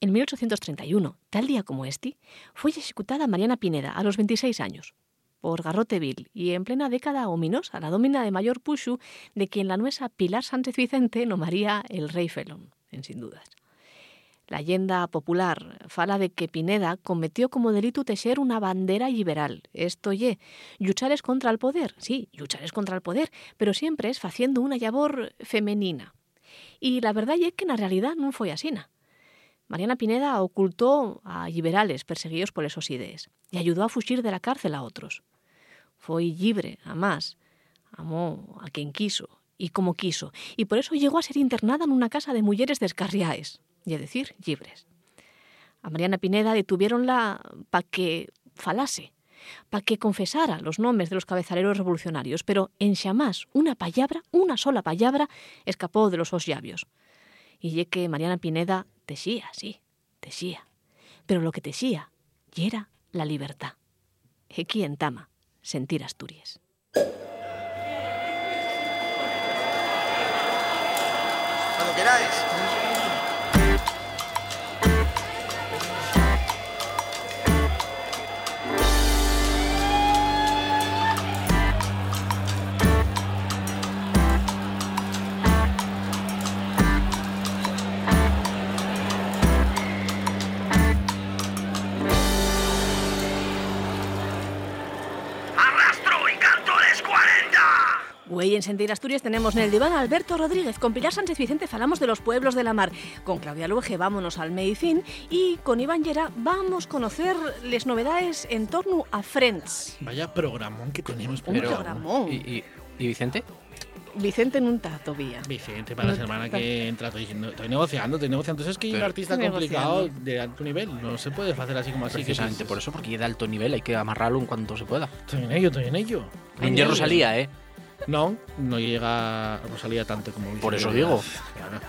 En 1831, tal día como este, fue ejecutada Mariana Pineda a los 26 años por garrote vil y en plena década ominosa, la domina de mayor puxu de quien la nuesa Pilar Sánchez Vicente nomaría el rey felón, en sin dudas. La leyenda popular fala de que Pineda cometió como delito tejer una bandera liberal. Esto ye, luchares contra el poder, sí, luchares contra el poder, pero siempre es haciendo una labor femenina. Y la verdad es que en la realidad no fue así. Mariana Pineda ocultó a liberales perseguidos por esos ideas y ayudó a fugir de la cárcel a otros. Fue libre, a más, amó a quien quiso y como quiso, y por eso llegó a ser internada en una casa de mujeres descarriaes, y es decir, libres. A Mariana Pineda detuvieronla para que falase, para que confesara los nombres de los cabezaleros revolucionarios, pero en jamás una palabra, una sola palabra, escapó de los sus labios. Y ye que Mariana Pineda tesía, sí, tesía, pero lo que tesía y era la libertad. Aquí en Tama, sentir Asturias. Güey, en Sentir Asturias tenemos en el diván a Alberto Rodríguez. Con Pilar Sánchez Vicente falamos de los pueblos de la mar. Con Claudia Luege vámonos al Medicín. Y con Iván Llera vamos a conocer las novedades en torno a Friends. Vaya programón que tenemos. Un pero- programón. ¿Y, y, y Vicente? Vicente en un tato, vía. Vicente, para la semana que entra, estoy diciendo, estoy negociando, estoy negociando. Entonces es que hay un artista complicado de alto nivel. No se puede hacer así como así. que Precisamente dices, por eso, porque es de alto nivel, hay que amarrarlo en cuanto se pueda. Estoy en ello, estoy en ello. En Hierro Rosalía, ¿eh? No, no llega Rosalía tanto como Vicente. Por eso digo. Claro.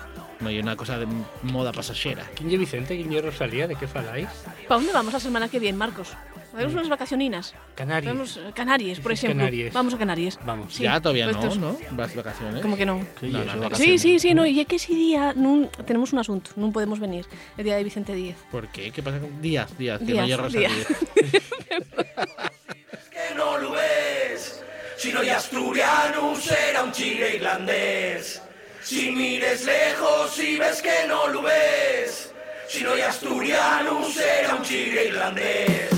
No hay una cosa de moda pasajera. ¿Quién es Vicente? ¿Quién es Rosalía? ¿De qué faláis? ¿Para dónde vamos la semana que viene, Marcos? Haremos unas vacacioninas. Canarias. Vamos a Canarias, por ejemplo. Canarias. Vamos a Canarias. Vamos. Sí, ya todavía pues no, estos- ¿no? Las vacaciones. ¿Cómo que no? Sí, No, no, no. Sí, sí, sí, no, y es que ese día nun- tenemos un asunto, no podemos venir, el día de Vicente Díez. ¿Por qué? ¿Qué pasa con Díaz? Díaz, que Díaz, no hay Rosalía. Díaz. que no lo ves. Si no hay asturiano, será un chile irlandés. Si mires lejos y ves que no lo ves. Si no hay asturiano, será un chile irlandés.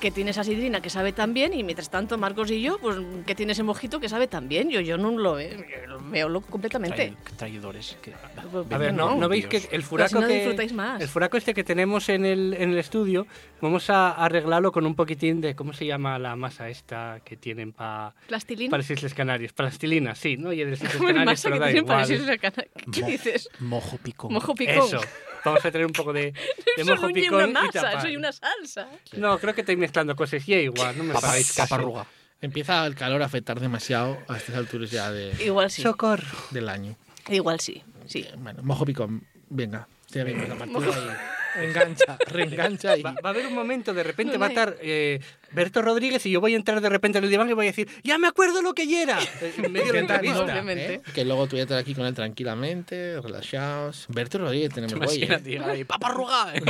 Que tiene esa sidrina que sabe tan bien, y mientras tanto Marcos y yo, pues que tiene ese mojito que sabe tan bien. Yo, yo no lo veo, yo lo veo lo- completamente. Trai- traidores. que- A ver, ¿no, ¿no veis que el furaco no que disfrutáis más. el furaco este que tenemos en el, en el estudio, vamos a arreglarlo con un poquitín de cómo se llama la masa esta que tienen pa- Plastilina. para las Islas Canarias, plastilina, sí, ¿no? Y de las Islas Canarias, masa pero que da tienen para igual. irse a Cana- ¿Qué dices? Mojo picón. Mojo picón. Eso. Vamos a tener un poco de, de Eso mojo lleva picón una y masa, tapar. y una salsa. No, creo que estoy mezclando cosas y igual, no me Papa- paráis caso. paparruga. Empieza el calor a afectar demasiado a estas alturas ya de, Igual sí, Socorro. del año. igual sí, sí. Bueno, mojo picón. Venga, de ahí. Engancha, reengancha y... Va, va a haber un momento, de repente No va a estar eh, Berto Rodríguez y yo voy a entrar de repente en el diván y voy a decir, ya me acuerdo lo que ya era. Eh, En medio de la entrevista. obviamente. ¿eh? Que luego tú ya estás aquí con él tranquilamente, relajados. Berto Rodríguez tenemos güey, ¿eh? Paparruga.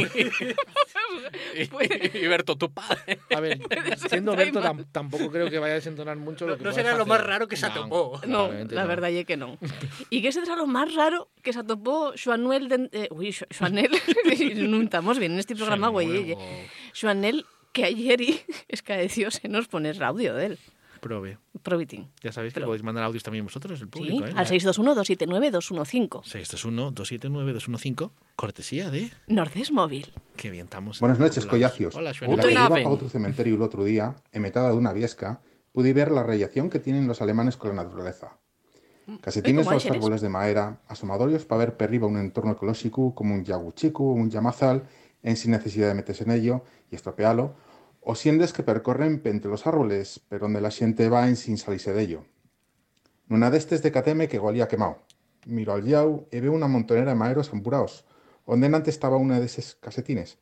y, y Berto, tu padre. A ver, siendo Berto tam- tampoco creo que vaya a desentonar mucho No- lo que no será lo más raro que se atopó. No, la no. verdad es que no. ¿Y qué será lo más raro que se atopó Joanuel de... eh, uy, Joanel, no estamos bien en este programa, güey. Joanel, que ayer y escaeció se nos pone el audio de él. Prove. Probitin. Ya sabéis que Pero- podéis mandar audios también vosotros, el Sí, público, ¿eh? al 621-279-215. 621-279-215, cortesía de... Nordés Móvil. Qué bien estamos. Buenas noches, collacios. Hola, En Joan. la que iba para otro cementerio el otro día, emetada de una viesca, pude ver la relación que tienen los alemanes con la naturaleza. Casi tienes como los árboles de madera, asomadorios para ver perriba un entorno ecológico como un yaguchico o un yamazal, en sin necesidad de meterse en ello y estropearlo, o siendes que percorren entre los árboles, pero donde la gente va en sin salirse de ello. Una de estes de cateme que golía quemado. Miro al yau y veo una montonera de maeros ampuraos, donde antes estaba una de esas casetines.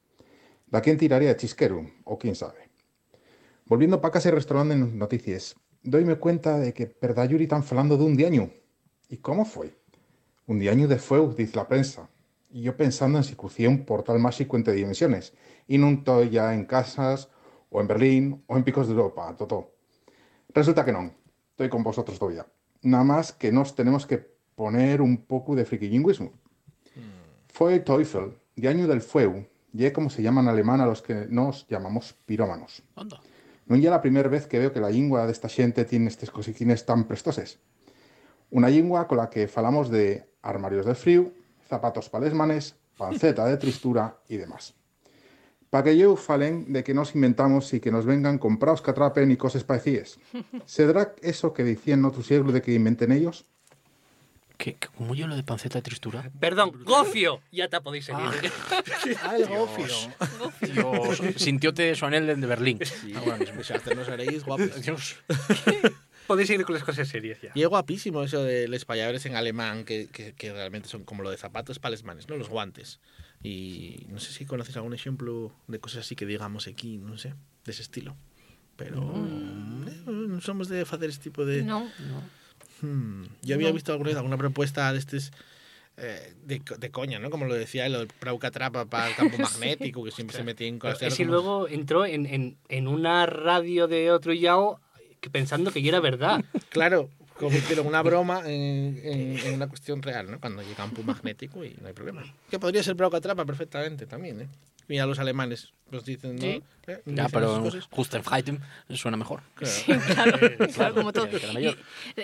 ¿Da quién tiraría de chisquero? O quién sabe. Volviendo para casa y restaurando en noticias, doyme cuenta de que Perdayuri están falando de un diaño. ¿Y cómo fue? Un diaño de fuego, dice la prensa. Y yo pensando en si crucía un portal máxico entre dimensiones, y no estoy ya en casas, o en Berlín, o en picos de Europa, todo. Resulta que no, estoy con vosotros todavía. Nada más que nos tenemos que poner un poco de friquilingüismo. Fue Teufel, de año del fuego, y es como se llama en alemán a los que nos llamamos pirómanos. No ya la primera vez que veo que la lingua de esta xente tiene estes cosiquines tan prestoses. Una lingua con la que falamos de armarios de frío, zapatos palesmanes, panceta de tristura y demás. Pa que yo falen de que nos inventamos y que nos vengan comprados que atrapen y cosas parecidas. ¿Será eso que decían en otro siglo de que inventen ellos? ¿Qué, qué- ¿Cómo yo lo de panceta de tristura? Perdón, gofio. Ya te podéis seguir. Ah, el gofio. Dios, sintióte su anel de Berlín. Ah, bueno, pues hasta no seréis guapos. Dios. podéis seguir con las cosas serias ya. Y es guapísimo eso de los payadores en alemán, que, que, que realmente son como lo de zapatos palesmanes, ¿no? Los guantes. Y no sé si conoces algún ejemplo de cosas así que digamos aquí, no sé, de ese estilo. Pero eh, no somos de hacer este tipo de... No, Hmm. Yo había No. visto alguna vez alguna propuesta de estos eh, de, de coña, ¿no? Como lo decía del Prauca Trapa para el campo magnético, que siempre se metía en cosas. Es como- luego entró en, en, en una radio de otro yao que pensando que ya era verdad. Claro, convirtieron una broma en, en- en una cuestión real, ¿no? Cuando llega campo magnético y no hay problema. Que podría ser Prauca Trapa perfectamente también, ¿eh? Mira, los alemanes nos dicen, ¿no? Sí. ¿Eh? Ya, Dicen pero. Justenfreiten suena mejor. Claro. claro, claro, como todo. Y, eh,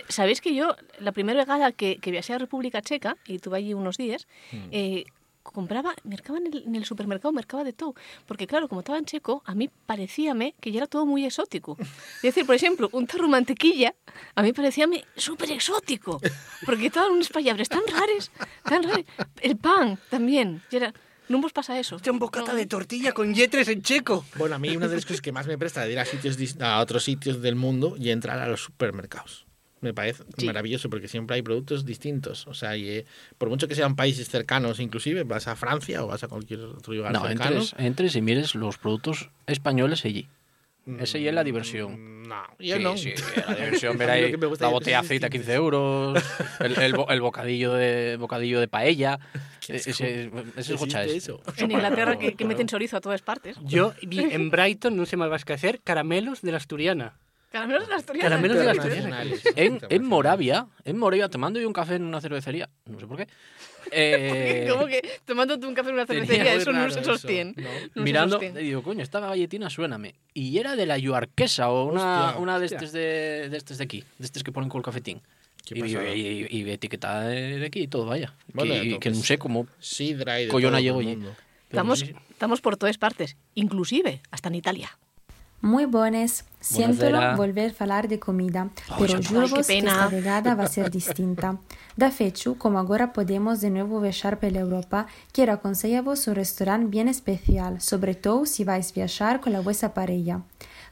Sabéis que yo, la primera vegada que, que viajé a República Checa, y tuve allí unos días, eh, compraba, mercaba en el, en el supermercado, mercaba de todo. Porque claro, como estaba en checo, a mí parecíame que ya era todo muy exótico. Es decir, por ejemplo, un tarro de mantequilla, a mí parecíame súper exótico. Porque estaban unos palabras tan rares, tan rares. El pan también. y era, no vos pasa eso. un bocata No. de tortilla con yetres en checo. Bueno, a mí una de las cosas que más me presta de ir a, sitios, a otros sitios del mundo y entrar a los supermercados. Me parece Sí. maravilloso porque siempre hay productos distintos. O sea, y, eh, por mucho que sean países cercanos, inclusive vas a Francia o vas a cualquier otro lugar No, cercano. entres, entres y mires los productos españoles allí. Esa ya es la diversión. No, yo sí, no. sí, la diversión, ver ahí la botella de aceite a distintas. 15 euros, el, el bo- el bocadillo de bocadillo de paella. Ese, ese es gocha Existe es. eso. En Inglaterra que, que meten chorizo a todas partes. Yo vi en Brighton, no sé más vas que hacer, caramelos de la asturiana. Caramelos de la asturiana. Caramelos de la Internacionales. En, en Moravia, en Moravia, te mando yo un café en una cervecería, no sé por qué. Eh, Como que tomándote un café en una cervecería, eso no se sostiene. ¿no? Mirando, y digo, coño, esta galletina suéname. Y era de la Yuarquesa o una, Hostia, una de estos de, de estos de aquí, de estos que ponen con el cafetín. ¿Qué Y, y, y, y etiquetada de aquí y todo, vaya. Bueno, que, que no sé cómo. Sidra y de Collona llego el allí. mundo. Estamos, estamos por todas partes, inclusive hasta en Italia. Muy buenas. Siento volver a hablar de comida, Ay, pero juro que pena. esta vegada va a ser distinta. Da fecho, como agora podemos de nuevo viajar pela Europa, quiero aconsellar-vos un restaurante bien especial, sobre todo si vais viajar con la vuestra pareja.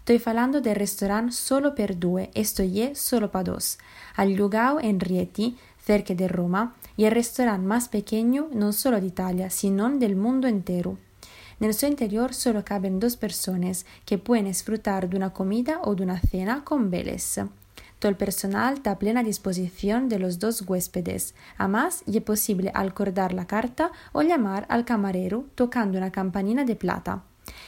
Estoy falando del restaurante Solo per Due, esto es solo para dos, al lugar en Rieti, cerca de Roma, y el restaurante más pequeño no solo de Italia, sino del mundo entero. Nel suo interior solo caben dos personas que pueden disfrutar de una comida o de una cena con veles. Todo el personal está a plena disposición de los dos huéspedes. Además, es posible acordar la carta o llamar al camarero tocando una campanina de plata.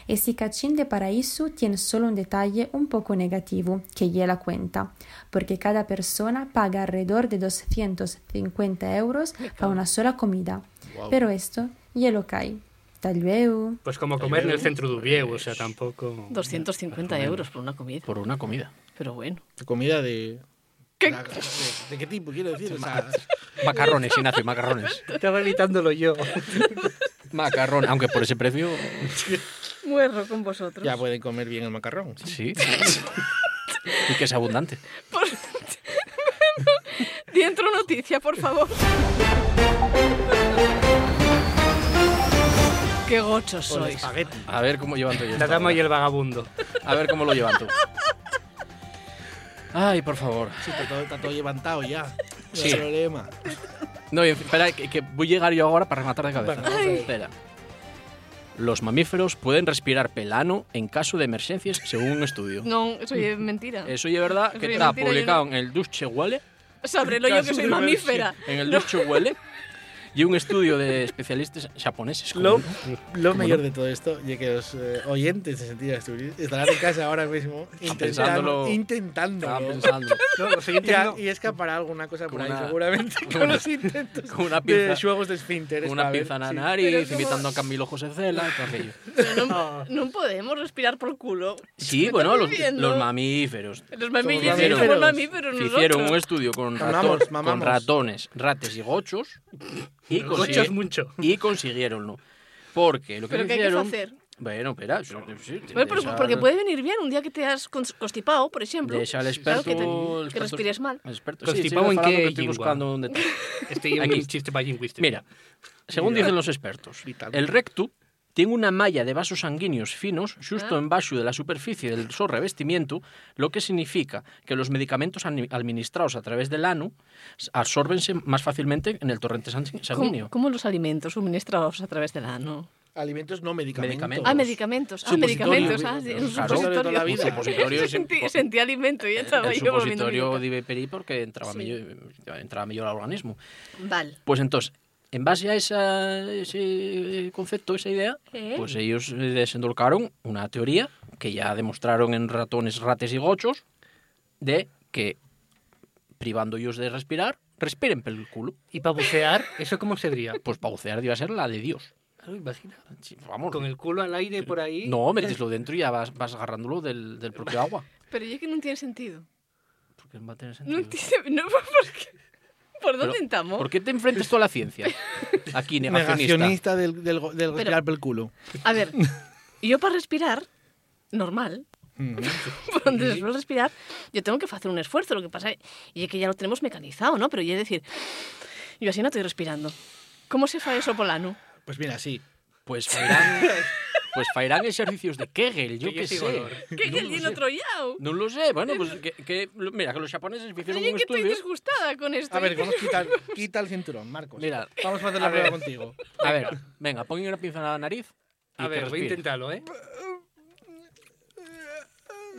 Este cachín de paraíso tiene solo un detalle un poco negativo, que ya la cuenta, porque cada persona paga alrededor de 250 euros para una sola comida. Pero esto ya lo cae. Luego. Pues como comer en el centro de Ubieu, o sea, tampoco... 250 euros por una comida. Por una comida. Pero bueno. Comida de... ¿Qué? ¿De, de qué tipo? Quiero decir, o sea, Macarrones, Ignacio, macarrones. Estaba evitándolo yo. Macarrón, aunque por ese precio, Muerro con vosotros. ya pueden comer bien el macarrón. sí. sí. y que es abundante. Dentro noticia, por favor. Qué gochos sois. espagueti. A ver cómo llevan tú La dama y el vagabundo. A ver cómo lo llevan tú. Ay, por favor. Sí, está todo, está todo levantado ya. No Sí. hay problema. No, y espera, que, que voy a llegar yo ahora para rematar de cabeza. Venga, vamos a ver. Espera. Los mamíferos pueden respirar pelano en caso de emergencias, según un estudio. No, eso es mentira. Eso es verdad Eso que es está mentira, yo publicado no- en el Deutsche Welle. Sabrelo yo que soy mamífera. En el Deutsche Welle. Y un estudio de especialistas japoneses. Lo, lo ¿Cómo mejor no? de todo esto y que los eh, oyentes de Sentido Asturias estarán en casa ahora mismo intentando, intentándolo. pensando No, oyentes Y, a- y escapará alguna cosa por Con ahí, una- seguramente, con con una- los intentos con una de pinza- juegos de esfínteres. Con una pinza na sí. nariz, como- imitando a Camilo José Cela y todo aquello. No, no podemos respirar por culo. Sí, ¿Me bueno, los, los mamíferos. Los mamíferos, somos mamíferos. Hicieron un estudio con, rato- Mamamos, con mamamos. ratones, rates y gochos y, consigue- mucho. y consiguieronlo. Porque lo que ¿Pero qué hay que hicieron... hacer? Bueno, espera. sí, sí, Bueno, pero- porque puede venir bien un día que te has cons- constipado, por ejemplo. Deja al Claro, experto... que, te- el que experto- respires mal. experto, Constipado en qué que estoy buscando. Este Aquí. chiste para lingüístico. Mira, según dicen los expertos, Vital. el recto tiene una malla de vasos sanguíneos finos justo Ah. en baixo de la superficie del so revestimiento, lo que significa que los medicamentos administrados a través del ano absórbense más fácilmente en el torrente san- sanguíneo. ¿Cómo, cómo los alimentos suministrados a través del ano? Alimentos no medicamentos. Medicamentos. Ah, medicamentos. Ah, medicamentos. Ah, sí, un Claro. supositorio. La vida. Supositorio sentí, sentí alimento y estaba el yo volviendo supositorio de porque entraba, Sí. mellor, entraba mellor al organismo. Vale. Pues entonces, en base a esa, ese concepto, esa idea, ¿Eh? pues ellos eh, desendolcaron una teoría que ya demostraron en ratones, rates y gochos de que privando ellos de respirar, respiren por el culo. ¿Y para bucear, eso cómo sería? Pues para bucear iba a ser la de Dios. Claro, imagina. Sí, vamos. Con el culo al aire por ahí. No, meteslo dentro y ya vas, vas agarrándolo del, del propio agua. Pero yo que no tiene sentido. Porque no va a tener sentido. No tiene... No, ¿por, qué? ¿Por dónde estamos? ¿Por qué te enfrentas tú a la ciencia? Aquí, negacionista. Negacionista del, del, del respirar por el culo. A ver, yo para respirar, normal, donde se suele respirar, yo tengo que hacer un esfuerzo. Lo que pasa es que ya lo tenemos mecanizado, ¿no? Pero yo es decir, yo así no estoy respirando. ¿Cómo se fa eso polano? Pues mira, sí. Pues fairán, pues fairán ejercicios de Kegel, yo qué sé. olor. ¿Qué No que lo el otro yao? No lo sé, bueno, pues que, que- mira, que los japoneses hicieron un que estoy estudio. disgustada con esto. A ver, vamos a quitar, quita el cinturón, Marcos. Mira, Vamos a hacer a la prueba ver. contigo. A ver, venga, pon una pinza en la nariz. y A ver, voy a intentarlo, ¿eh?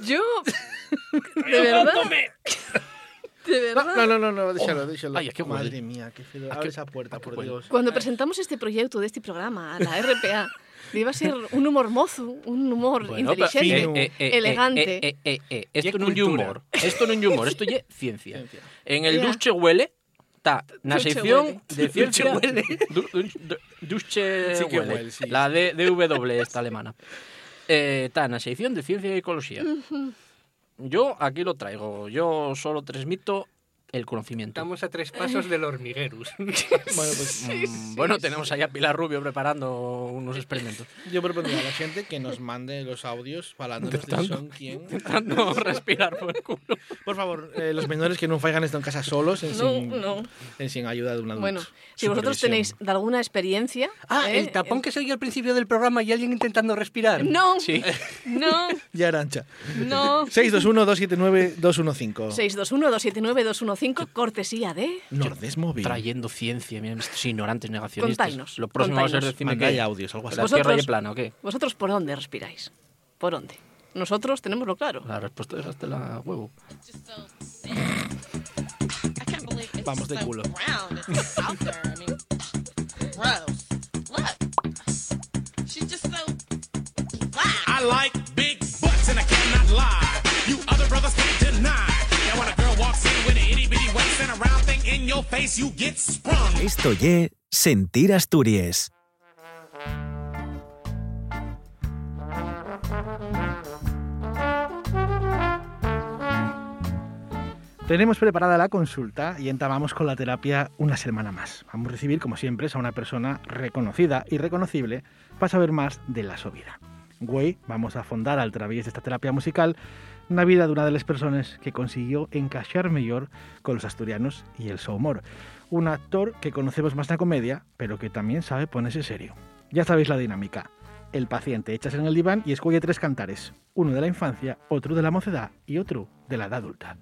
Yo... De verdad... De verdad... No, no, no, no, déjalo, déjalo. Ay, es que. Madre mía, qué feo. ¿A Abre esa puerta, por? Dios. Cuando presentamos este proyecto de este programa a la RPA, iba a ser un humor mozo, un humor Bueno, inteligente, eh, eh, eh, elegante. eh, eh, eh, eh, Esto no es humor. Esto no es humor, esto es ciencia. Ciencia. En el Ya. Dusche Huele está Duche sección Huele. de ciencia. Duche Huele. Du- du- du- Dusche Sí que Huele. huele, sí. La de DW esta alemana. Está en la sección de ciencia y ecología. Yo aquí lo traigo. Yo solo transmito el conocimiento. Estamos a tres pasos del hormiguerus. Bueno, pues Mm, bueno, tenemos ahí a Pilar Rubio preparando unos experimentos. yo propondría a la gente que nos mande los audios falándonos de son quién. Intentando respirar por el culo. Por favor, eh, los menores que no faigan esto en casa solos, en No, sin, no. en sin ayuda de un adulto. Bueno, si vosotros tenéis de alguna experiencia... Ah, ¿eh? el tapón que se oye al principio del programa y alguien intentando respirar. No, Sí. no, Ya, Arancha. no. 621-279-215. 621-279-215, cortesía de... Nordés Móvil. Trayendo ciencia, miren, estos ignorantes negacionistas. Lo próximo va a ser decirme que audios, algo así. la Vosotros- tierra es plana, ¿o qué? ¿Vosotros por dónde respiráis? ¿Por dónde? Nosotros tenemoslo claro. La respuesta es hasta la huevo. Vamos de culo. I like big butts and I cannot lie. You other brothers can't Esto ye Sentir Asturias. Tenemos preparada la consulta y entamamos con la terapia una semana más. Vamos a recibir, como siempre, a una persona reconocida y reconocible para saber más de la su vida. Güey, vamos a fondar al través de esta terapia musical la vida de una de las personas que consiguió encaixar mejor con los asturianos y el su humor. Un actor que conocemos más en la comedia, pero que también sabe ponerse serio. Ya sabéis la dinámica. El paciente echas en el diván y escoge tres cantares. Uno de la infancia, otro de la mocedad y otro de la edad adulta.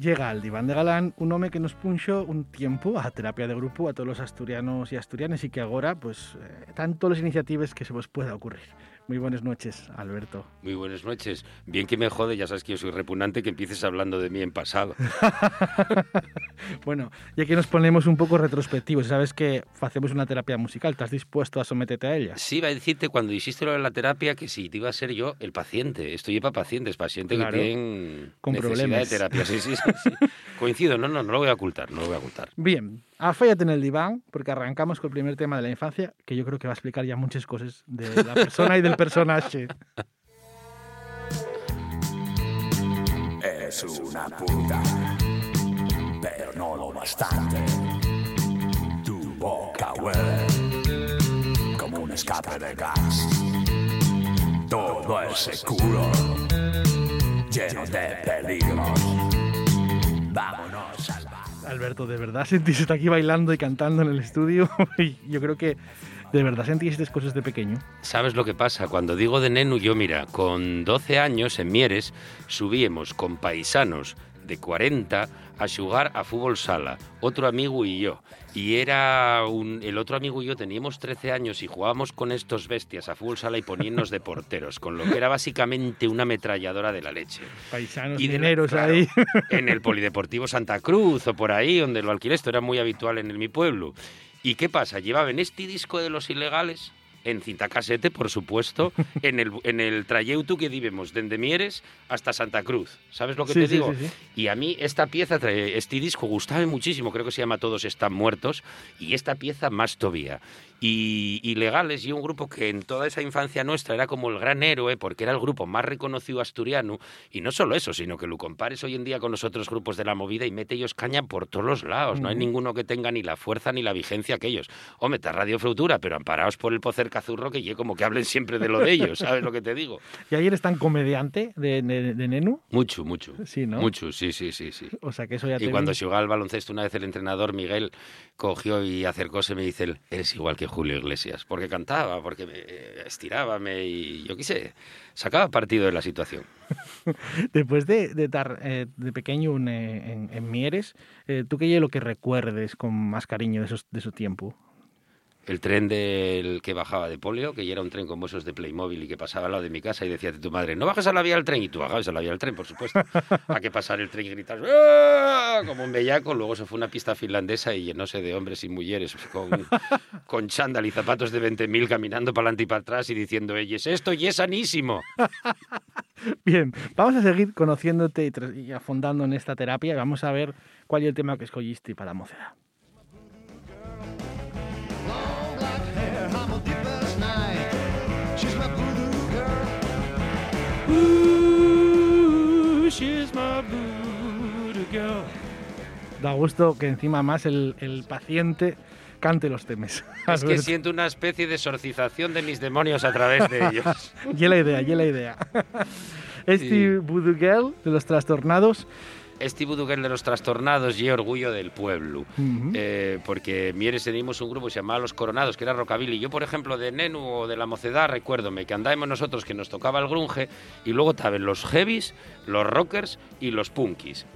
Llega al diván de Galán un home que nos punxo un tiempo a terapia de grupo a todos los asturianos y asturianas y que agora pues eh, tan todas las iniciativas que se vos pueda ocurrir. Muy buenas noches, Alberto. Muy buenas noches. Bien que me jode, ya sabes que yo soy repugnante que empieces hablando de mí en pasado. Bueno, ya que nos ponemos un poco retrospectivos, sabes que hacemos una terapia musical, ¿estás dispuesto a someterte a ella? Sí, iba a decirte cuando hiciste lo de la terapia que sí, te iba a ser yo el paciente. Estoy para pacientes, pacientes Claro, que tienen con necesidad problemas. de terapia. Sí, sí, sí, sí. Coincido, no, no, no lo voy a ocultar, no lo voy a ocultar. Bien, afállate en el diván porque arrancamos con el primer tema de la infancia que yo creo que va a explicar ya muchas cosas de la persona y del personaje. Es una puta, pero no lo bastante. Tu boca huele como un escape de gas. Todo ese culo lleno de peligros. Vámonos. Alberto, ¿de verdad sentiste aquí bailando y cantando en el estudio? Yo creo que de verdad sentiste cosas de pequeño. ¿Sabes lo que pasa? Cuando digo de nenu, yo mira, con 12 años en Mieres subíamos con paisanos de 40 a jugar a fútbol sala, otro amigo y yo. Y era un, el otro amigo y yo teníamos 13 años y jugábamos con estos bestias a fútbol sala y poniéndonos de porteros, con lo que era básicamente una ametralladora de la leche. Paisanos Y dineros claro, ahí. En el Polideportivo Santa Cruz o por ahí, donde lo alquilé, esto era muy habitual en el- mi pueblo. ¿Y qué pasa? Llevaban este disco de los ilegales en cinta casete, por supuesto, en el, en el trayecto que vivimos desde Mieres hasta Santa Cruz. ¿Sabes lo que Sí, te sí, digo? sí. Y a mí esta pieza, este disco, gustaba muchísimo, creo que se llama Todos están muertos, y esta pieza más todavía. Y Ilegales y un grupo que en toda esa infancia nuestra era como el gran héroe, porque era el grupo más reconocido asturiano, y no solo eso, sino que lo compares hoy en día con los otros grupos de la movida y mete ellos caña por todos los lados. No hay ninguno que tenga ni la fuerza ni la vigencia que ellos. Hombre, está Radio Frutura, pero amparados por el poder cazurro que ye como que hablen siempre de lo de ellos, ¿sabes lo que te digo? ¿Y ayer es tan comediante de, de, de Nenu? Mucho, mucho. Sí, ¿no? Mucho, sí, sí, sí, sí. O sea que eso ya Y te cuando vi. jugaba al baloncesto, una vez el entrenador Miguel cogió y acercóse y me dice, eres igual que Julio Iglesias, porque cantaba, porque me eh, estirábame y yo qué sé, sacaba partido de la situación. Después de, de eh, de pequeño en Mieres, eh, ¿tú qué es lo que recuerdes con más cariño de, esos, de su tiempo? El tren del que bajaba de polio, que ya era un tren con huesos de Playmobil y que pasaba al lado de mi casa y decía tu madre, no bajas a la vía del tren, y tú bajabas a la vía del tren, por supuesto. a que pasar el tren y gritar "¡Ah!", como un bellaco, luego se fue a una pista finlandesa y llenóse de hombres y mujeres con, con chándal y zapatos de 20.000 caminando para adelante y para atrás y diciendo, es esto y es sanísimo. Bien, vamos a seguir conociéndote y, y afondando en esta terapia y vamos a ver cuál es el tema que escogiste para Da gusto que encima más el, el paciente cante los temas. Es que siento una especie de exorcización de mis demonios a través de ellos. Y la idea, y la idea. Este Sí. Voodoo Girl de los trastornados. Este Buduguer de los trastornados y orgullo del pueblo. Ujú. Eh, porque Mieres teníamos un grupo que se llamaba Los Coronados, que era rockabilly. Yo, por ejemplo, de Nenu o de la Mocedad, recuérdome que andábamos nosotros que nos tocaba el grunge y luego estaban los heavies, los rockers y los punkis.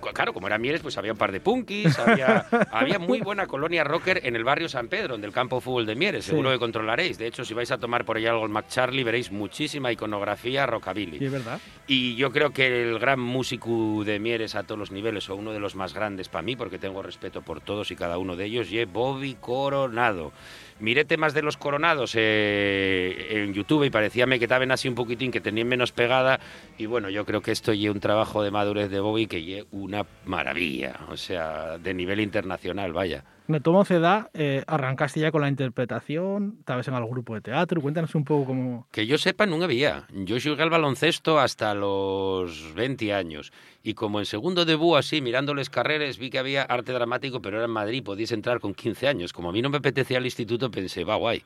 Claro, como era Mieres, pues había un par de punkis, había, había muy buena colonia rocker en el barrio San Pedro, en el campo fútbol de Mieres, Sí. seguro que controlaréis. De hecho, si vais a tomar por allá algo en McCharlie, veréis muchísima iconografía rockabilly. Y es verdad. Y yo creo que el gran músico de Mieres a todos los niveles, o uno de los más grandes para mí, porque tengo respeto por todos y cada uno de ellos, y es Bobby Coronado. Miré temas de los coronados eh, en YouTube y parecíame que estaban así un poquitín, que tenían menos pegada. Y bueno, yo creo que esto es un trabajo de madurez de Bobby que es una maravilla. O sea, de nivel internacional, vaya. Tu mocedad eh, arrancaste ya con la interpretación, estabas en algún grupo de teatro. Cuéntanos un poco cómo. Que yo sepa, no había. Yo jugué al baloncesto hasta los 20 años. Y como en segundo debut, así, mirándoles carreras, vi que había arte dramático, pero era en Madrid, podías entrar con 15 años. Como a mí no me apetecía el instituto, pensé, va guay.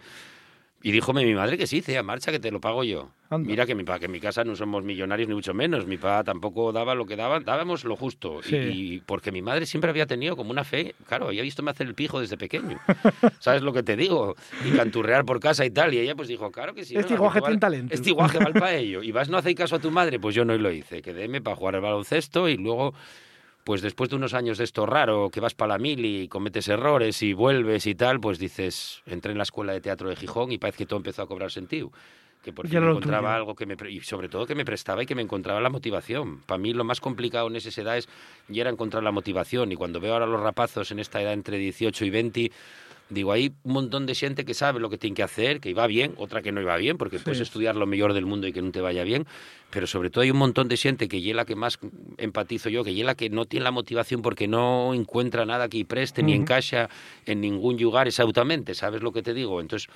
Y díjome mi madre que sí, a marcha, que te lo pago yo. Anda. Mira que mi pa, que en mi casa no somos millonarios ni mucho menos. Mi papá tampoco daba lo que daban, dábamos lo justo. Y- Sí. Y, porque mi madre siempre había tenido como una fe, claro, había visto hacer el pijo desde pequeño. ¿Sabes lo que te digo? Y canturrear por casa y tal. Y ella pues dijo, claro que sí. Este no, iguaje tiene talento. Este iguaje vale para ello. Y vas no hacer caso a tu madre, pues yo no lo hice. Quedéme para jugar al baloncesto y luego pues después de unos años de esto raro, que vas para la mili y cometes errores y vuelves y tal, pues dices, entré en la escuela de teatro de Gijón y parece que todo empezó a cobrar sentido. Que por fin lo encontraba tuyo. algo que me... Y sobre todo que me prestaba y que me encontraba la motivación. Para mí lo más complicado en esa edad es ya era encontrar la motivación. Y cuando veo ahora a los rapazos en esta edad entre 18 y 20, digo, hay un montón de gente que sabe lo que tiene que hacer, que iba bien, otra que no iba bien, porque puedes estudiar lo mejor del mundo y que no te vaya bien, pero sobre todo hay un montón de gente que es la que más empatizo yo, que es la que no tiene la motivación porque no encuentra nada que preste ni Ujú. encaixa en ningún lugar exactamente, ¿sabes lo que te digo? Entonces,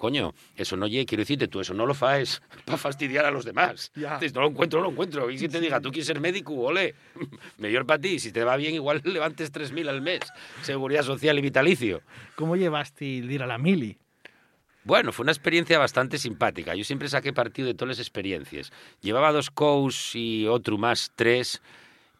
coño, eso no llegue, quiero decirte, tú eso no lo faes para fastidiar a los demás. Ya. No lo encuentro, no lo encuentro. Y si te diga, tú quieres ser médico, ole, mejor para ti, si te va bien, igual levantes 3.000 al mes, seguridad social y vitalicio. ¿Cómo llevaste el ir a la mili? Bueno, fue una experiencia bastante simpática. Yo siempre saqué partido de todas las experiencias. Llevaba dos cows y otro más, tres,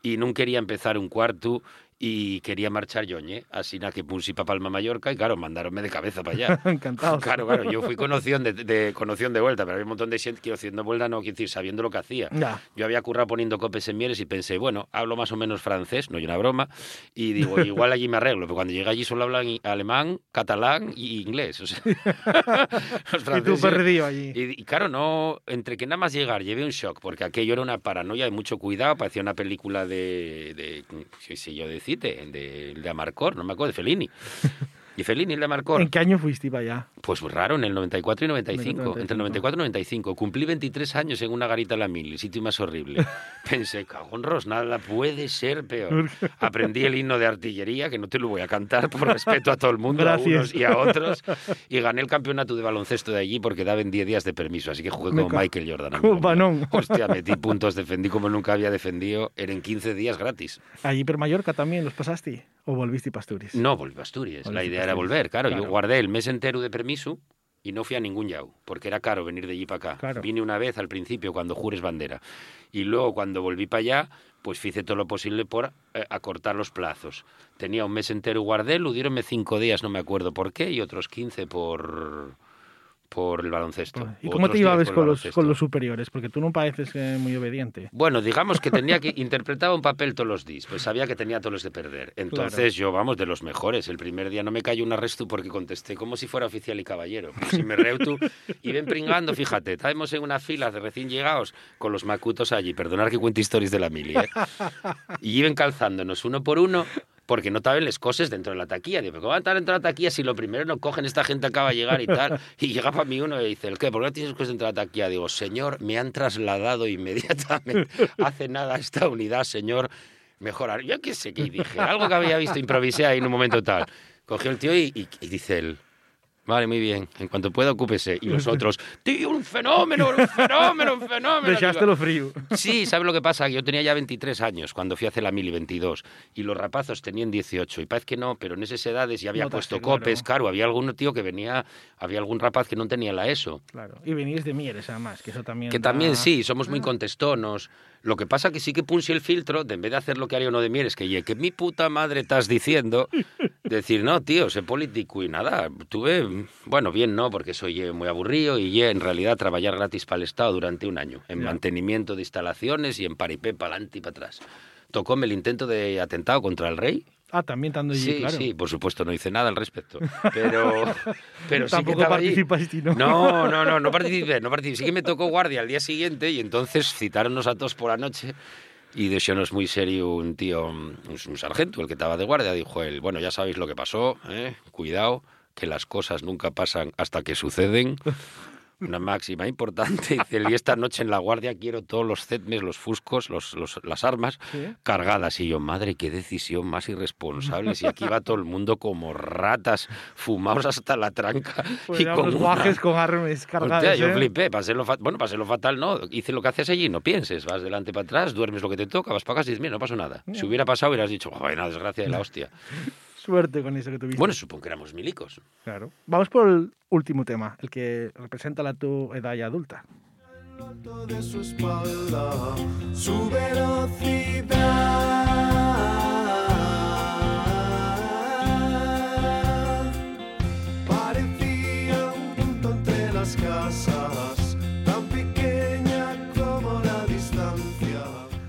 y no quería empezar un cuarto y quería marchar yoñe. Así na que puse para Palma Mallorca y claro, mandaronme de cabeza para allá. Encantados. Claro, claro, yo fui con opción de, de, con opción de vuelta, pero había un montón de gente que opción de vuelta no quiero decir, sabiendo lo que hacía. Yo había currado poniendo copes en Mieres y pensé, bueno, hablo más o menos francés, no hay una broma, y digo, igual allí me arreglo, pero cuando llegué allí solo hablan alemán, catalán y inglés. O sea, los Y tú franceses- perdido allí. y, y claro, no, entre que nada más llegar llevé un shock, porque aquello era una paranoia de mucho cuidado, parecía una película de, de qué sé yo de, de Amarcor, no me acuerdo, de Fellini. Y Fellini, el de Amarcor. ¿En qué año fuiste para allá? Pues raro, en el 94 y 95. 95. Entre el 94 y 95. Cumplí 23 años en una garita a la mil, el sitio más horrible. Pensé, cagón Ros, nada puede ser peor. Aprendí el himno de artillería, que no te lo voy a cantar por respeto a todo el mundo, a Gracias. unos y a otros. Y gané el campeonato de baloncesto de allí porque daban 10 días de permiso, así que jugué ca- Michael Jordan. Como. Hostia, metí puntos, defendí como nunca había defendido. Eran 15 días gratis. ¿Allí por Mallorca también los pasaste? ¿O volviste para Asturias? No, volví a Asturias. La a idea Asturias. volver, claro. Claro. Yo guardé el mes entero de permiso y no fui a ningún yau, porque era caro venir de allí para acá. Claro. Vine una vez al principio cuando jures bandera. Y luego cuando volví para allá, pues hice todo lo posible por eh, acortar los plazos. Tenía un mes entero guardé, lo dieronme cinco días, no me acuerdo por qué, y otros 15 por, por el baloncesto. ¿Y cómo te 10 llevabas con los, con los superiores? Porque tú no pareces eh, muy obediente. Bueno, digamos que tenía que interpretaba un papel todos los días, pues sabía que tenía todos los de perder. Entonces yo, vamos, de los mejores. El primer día no me cayó un arresto porque contesté como si fuera oficial y caballero. Pues si me reutu y ven pringando, fíjate, estábamos en una fila de recién llegados con los macutos allí, perdonar que cuente historias de la mili, ¿eh? Y iban calzándonos uno por uno porque no estaban las cosas dentro de la taquilla. Digo, ¿cómo van a estar dentro de la taquilla si lo primero no cogen, esta gente acaba de llegar y tal? Y llega para mí uno y dice, ¿el qué? ¿Por qué no tienes cosas dentro de la taquilla? Digo, señor, me han trasladado inmediatamente. Hace nada esta unidad, señor. Mejorar. Yo qué sé qué dije. Algo que había visto, improvisé ahí en un momento tal. Cogió el tío y, y- y dice él, Vale, muy bien. En cuanto pueda, ocúpese. Y los otros, tío, un fenómeno, un fenómeno, un fenómeno. Dejaste lo frío. Sí, ¿sabes lo que pasa? Yo tenía ya 23 años cuando fui a hacer la mili 22 y los rapazos tenían 18 y parece que no, pero en esas edades ya había Notaste, puesto copes, claro. claro, había algún tío que venía, había algún rapaz que no tenía la ESO. Claro. Y venís de Mieres, además, que eso también. Que da- también sí, somos muy contestonos. Lo que pasa que sí que puse el filtro, de en vez de hacer lo que haría uno de Mieres, que que mi puta madre estás diciendo, decir, no, tío, sé político y nada. Tuve, bueno, bien no, porque soy ye, muy aburrido y ye, en realidad trabajar gratis para el Estado durante un año, en mantenimiento de instalaciones y en paripé para adelante y para atrás. Tocóme el intento de atentado contra el rey, Ah, también estando allí, Sí, claro. sí, por supuesto, no hice nada al respecto. Pero, pero sí que Tampoco estaba allí. participaste, ¿no? No, no, no, no participé, no participé. Sí que me tocó guardia al día siguiente y entonces citaronnos a todos por la noche y deixónos muy serio un tío, un, un sargento, el que estaba de guardia, dijo él, bueno, ya sabéis lo que pasó, ¿eh? cuidado, que las cosas nunca pasan hasta que suceden. Una máxima importante. Dice, y esta noche en la guardia quiero todos los cetmes, los fuscos, los, los- las armas Sí. cargadas. Y yo, madre, qué decisión más irresponsable. Si aquí va todo el mundo como ratas, fumados hasta la tranca. Pues y con una- con armas cargadas. Hostia, yo ¿eh? flipé, pasé lo bueno, pasé lo fatal, no, hice lo que haces allí, no pienses, vas delante para atrás, duermes lo que te toca, vas para casa y dices, mira, no pasó nada. Si hubiera pasado hubieras dicho, "Joder, una desgracia de la hostia. Suerte con eso que tuviste. Bueno, supongo que éramos milicos. Claro. Vamos por el último tema, el que representa la tu edad ya adulta. de su espalda su velocidad. Parecía un punto entre las casas, tan pequeña como la distancia.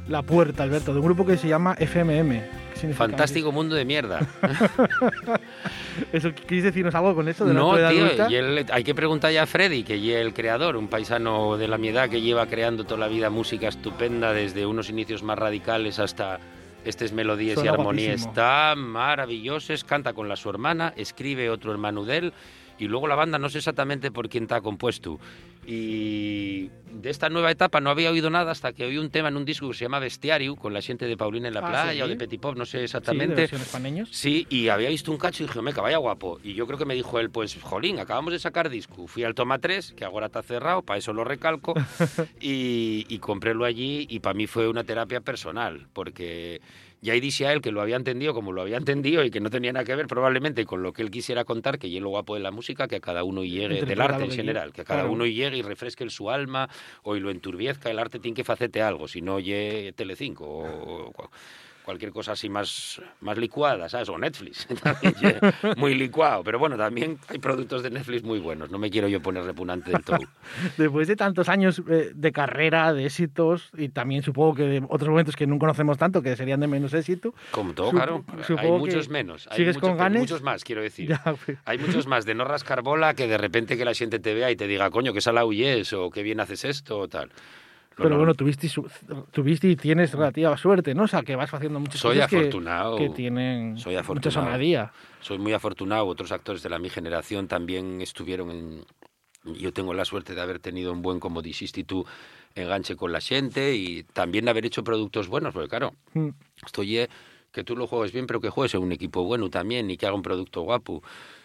la puerta, Alberto, de un grupo que se llama FMM. ¿Qué significa Fantástico mundo de mierda. ¿Eso quieres decirnos algo con eso de la No, actualidad tío, adulta? y él- hay que preguntar ya a Freddy, que es el creador, un paisano de la mi edad que lleva creando toda la vida música estupenda, desde unos inicios más radicales hasta estas melodías y Suena armonías guapísimo. tan maravillosas. Canta con la su hermana, escribe otro hermano de él, y luego la banda no sé exactamente por quién está compuesto. Y de esta nueva etapa no había oído nada hasta que oí un tema en un disco que se llama Bestiario, con la gente de Paulina en la Ah, playa ¿sí? o de Petit Pop, no sé Sí, de exactamente. versiones paneños. Sí, y había visto un cacho y dije, meca, vaya guapo. Y yo creo que me dijo él, pues, jolín, acabamos de sacar disco. Fui al Toma 3, que ahora está cerrado, para eso lo recalco, y, y comprélo allí y para mí fue una terapia personal, porque ya dice a él que lo había entendido como lo había entendido y que no tenía nada que ver probablemente con lo que él quisiera contar, que y lo guapo de la música, que a cada uno llegue, del arte en general, que a cada Claro. uno llegue y refresque su alma o y lo enturbiezca, el arte tiene que facete algo, si no llegue Telecinco o, cualquier cosa así más, más licuada, ¿sabes? O Netflix, muy licuado. Pero bueno, también hay productos de Netflix muy buenos, no me quiero yo poner repugnante del todo. Después de tantos años eh, de carrera, de éxitos, y también supongo que de otros momentos que no conocemos tanto, que serían de menos éxito. Como todo, claro. Hay muchos que menos. Hay ¿Sigues muchos, con ganes? muchos más, quiero decir. Ya, pues. Hay muchos más de no rascar bola que de repente que la gente te vea y te diga, coño, que sala huyes o qué bien haces esto o tal. Pero bueno, tuviste, tuviste y tienes relativa suerte, ¿no? O sea, que vas haciendo muchas Soy cosas que- afortunado. que, tienen Soy afortunado. Soy muy afortunado. Otros actores de la mi generación también estuvieron en. Yo tengo la suerte de haber tenido un buen, como dijiste tú, enganche con la gente y también de haber hecho productos buenos, porque claro, Mm. esto ye que tú lo juegues bien, pero que juegues en un equipo bueno también y que haga un producto guapo,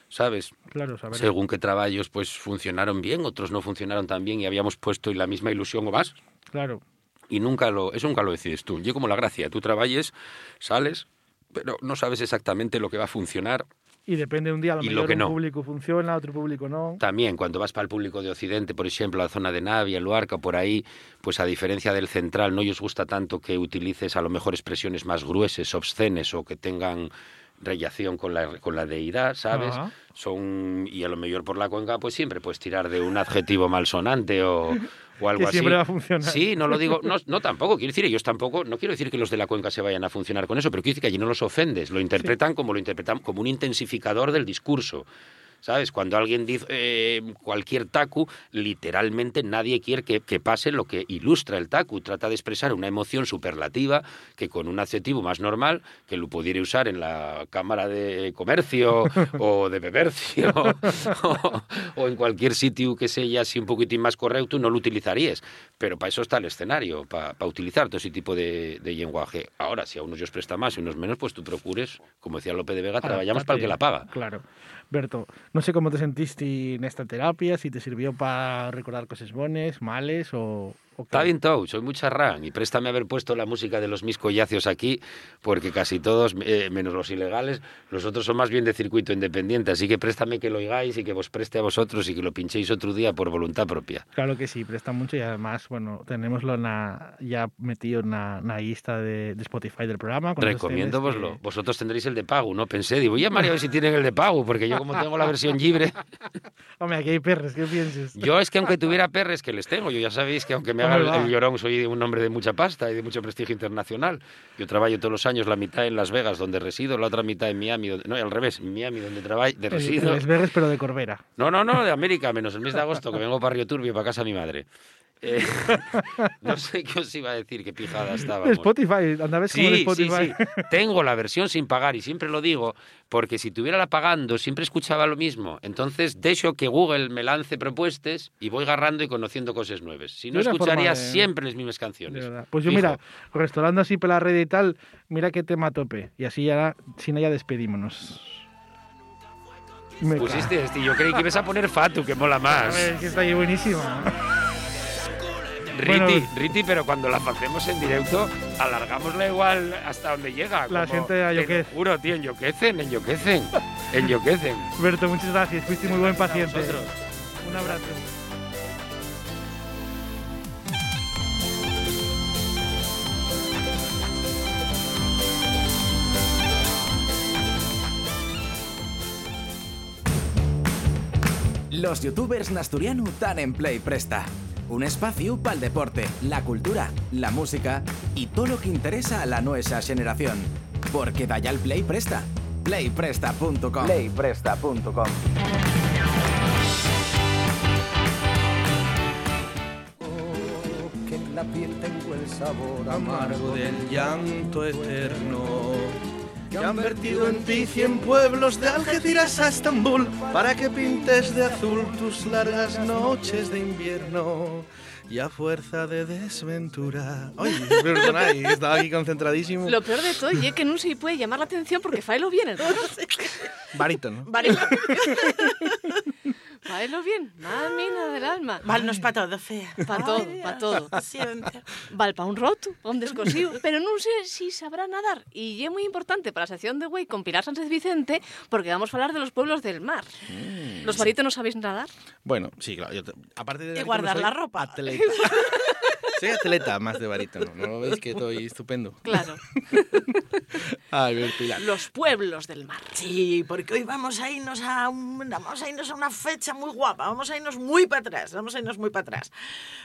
¿sabes? Claro, saber. Según qué trabajos pues funcionaron bien, otros no funcionaron tan bien y habíamos puesto la misma ilusión o más Claro. y nunca lo, eso nunca lo decides tú. Yo como la gracia, tú trabajes, sales, pero no sabes exactamente lo que va a funcionar. Y depende de un día, a lo Y lo mejor que un no. público funciona, otro público no. También cuando vas para el público de Occidente, por ejemplo, a la zona de Navia, Luarca, por ahí, pues a diferencia del central, no os gusta tanto que utilices a lo mejor expresiones más gruesas, obscenes o que tengan relación con la, con la deidad, ¿sabes? Ajá. Son, y a lo mejor por la cuenca, pues siempre puedes tirar de un adjetivo malsonante o, o algo Que así. siempre va a funcionar. Sí, no lo digo, no, no tampoco, quiero decir, ellos tampoco, no quiero decir que los de la cuenca se vayan a funcionar con eso, pero quiero decir que allí no los ofendes, lo interpretan como lo interpretan como un intensificador del discurso. ¿Sabes? Cuando alguien dice eh, cualquier taku, literalmente nadie quiere que, que pase lo que ilustra el taku. Trata de expresar una emoción superlativa que con un adjetivo más normal, que lo pudiera usar en la cámara de comercio o de bebercio o, o en cualquier sitio que sea así un poquitín más correcto, no lo utilizarías. Pero para eso está el escenario, para, para utilizar todo ese tipo de, de lenguaje. Ahora, si a unos os presta más y a unos menos, pues tú procures, como decía López de Vega, trabajamos para el que la paga. Claro. Berto, no sé cómo te sentiste en esta terapia, si te sirvió para recordar cosas buenas, males o... Está bien todo, soy muy charrán y préstame haber puesto la música de los mis collacios aquí, porque casi todos, eh, menos los ilegales, los otros son más bien de circuito independiente, así que préstame que lo oigáis y que vos preste a vosotros y que lo pinchéis otro día por voluntad propia. Claro que sí, presta mucho y además, bueno, tenemoslo na- ya metido en la, lista de, de Spotify del programa. Recomiendo temas voslo. que- Vosotros tendréis el de pago, ¿no? Pensé, digo, voy a María a ver si tienen el de pago, porque yo como tengo la versión libre, Hombre, aquí hay perros, ¿qué piensas? yo es que aunque tuviera perres que les tengo, yo ya sabéis que aunque me haga el, llorón soy un hombre de mucha pasta y de mucho prestigio internacional. Yo trabajo todos los años la mitad en Las Vegas, donde resido, la otra mitad en Miami, donde- no, al revés, en Miami, donde trabajo, de resido. el Esberres, pero de Corbera. No, no, no, de América, menos el mes de agosto, que vengo para Río Turbio, para casa de mi madre. Eh, no sé qué os iba a decir, qué pijada estaba. Spotify, andabas como de Sí, sí, Spotify. sí. Tengo la versión sin pagar y siempre lo digo porque si tuviera la pagando siempre escuchaba lo mismo. Entonces dejo que Google me lance propuestas y voy agarrando y conociendo cosas nuevas. Si no Es escucharía de- siempre las mismas canciones. Pues yo, Fijo. mira, restaurando así por la red y tal, mira qué tema tope. Y así ya, sin ya despedímonos. Me Pusiste este, yo creí que ibas a poner Fatu, que mola A más. ver, que está ahí buenísima. Riti, Bueno. Riti, pero cuando la hacemos en directo, alargámosla igual hasta donde llega. La como- gente te lo enloquece. Juro, tío, enloquecen, enloquecen, enloquecen. Berto, muchas gracias. Fuiste muy buen paciente. Un abrazo. Los youtubers nasturianu tan en Play Presta. Un espacio para el deporte, la cultura, la música y todo lo que interesa a la nueva generación. Porque Dayal Play presta. Playpresta.com. Playpresta.com. que en la piel tengo el sabor amargo del llanto eterno. Que han vertido en ti cien pueblos de Algeciras a Estambul para que pintes de azul tus largas noches de invierno y a fuerza de desventura. Ay, perdona, estaba aquí concentradísimo. Lo peor de todo y es que no se puede llamar la atención porque faelo bien el Barítono. Faelo bien, nada mina del alma. Val, no es para todo, fea. Para todo, para todo. Siempre. Val para un roto, pa un descosido. Pero non sei si sabrá nadar. E é moi importante para a sección de Güey con Pilar Sánchez Vicente porque vamos a hablar de los pueblos del mar. ¿Los barítonos sabéis nadar? Bueno, sí, claro. yo te- aparte de Y barítono, guardar soy la ropa. Atleta. soy atleta más de barítono. ¿No lo veis que estoy estupendo? Claro. Ay, ver, Pilar. Los pueblos del mar. Sí, porque hoy vamos a irnos a, un- vamos a irnos a una fecha muy guapa, vamos a irnos muy para atrás, vamos a irnos muy para atrás.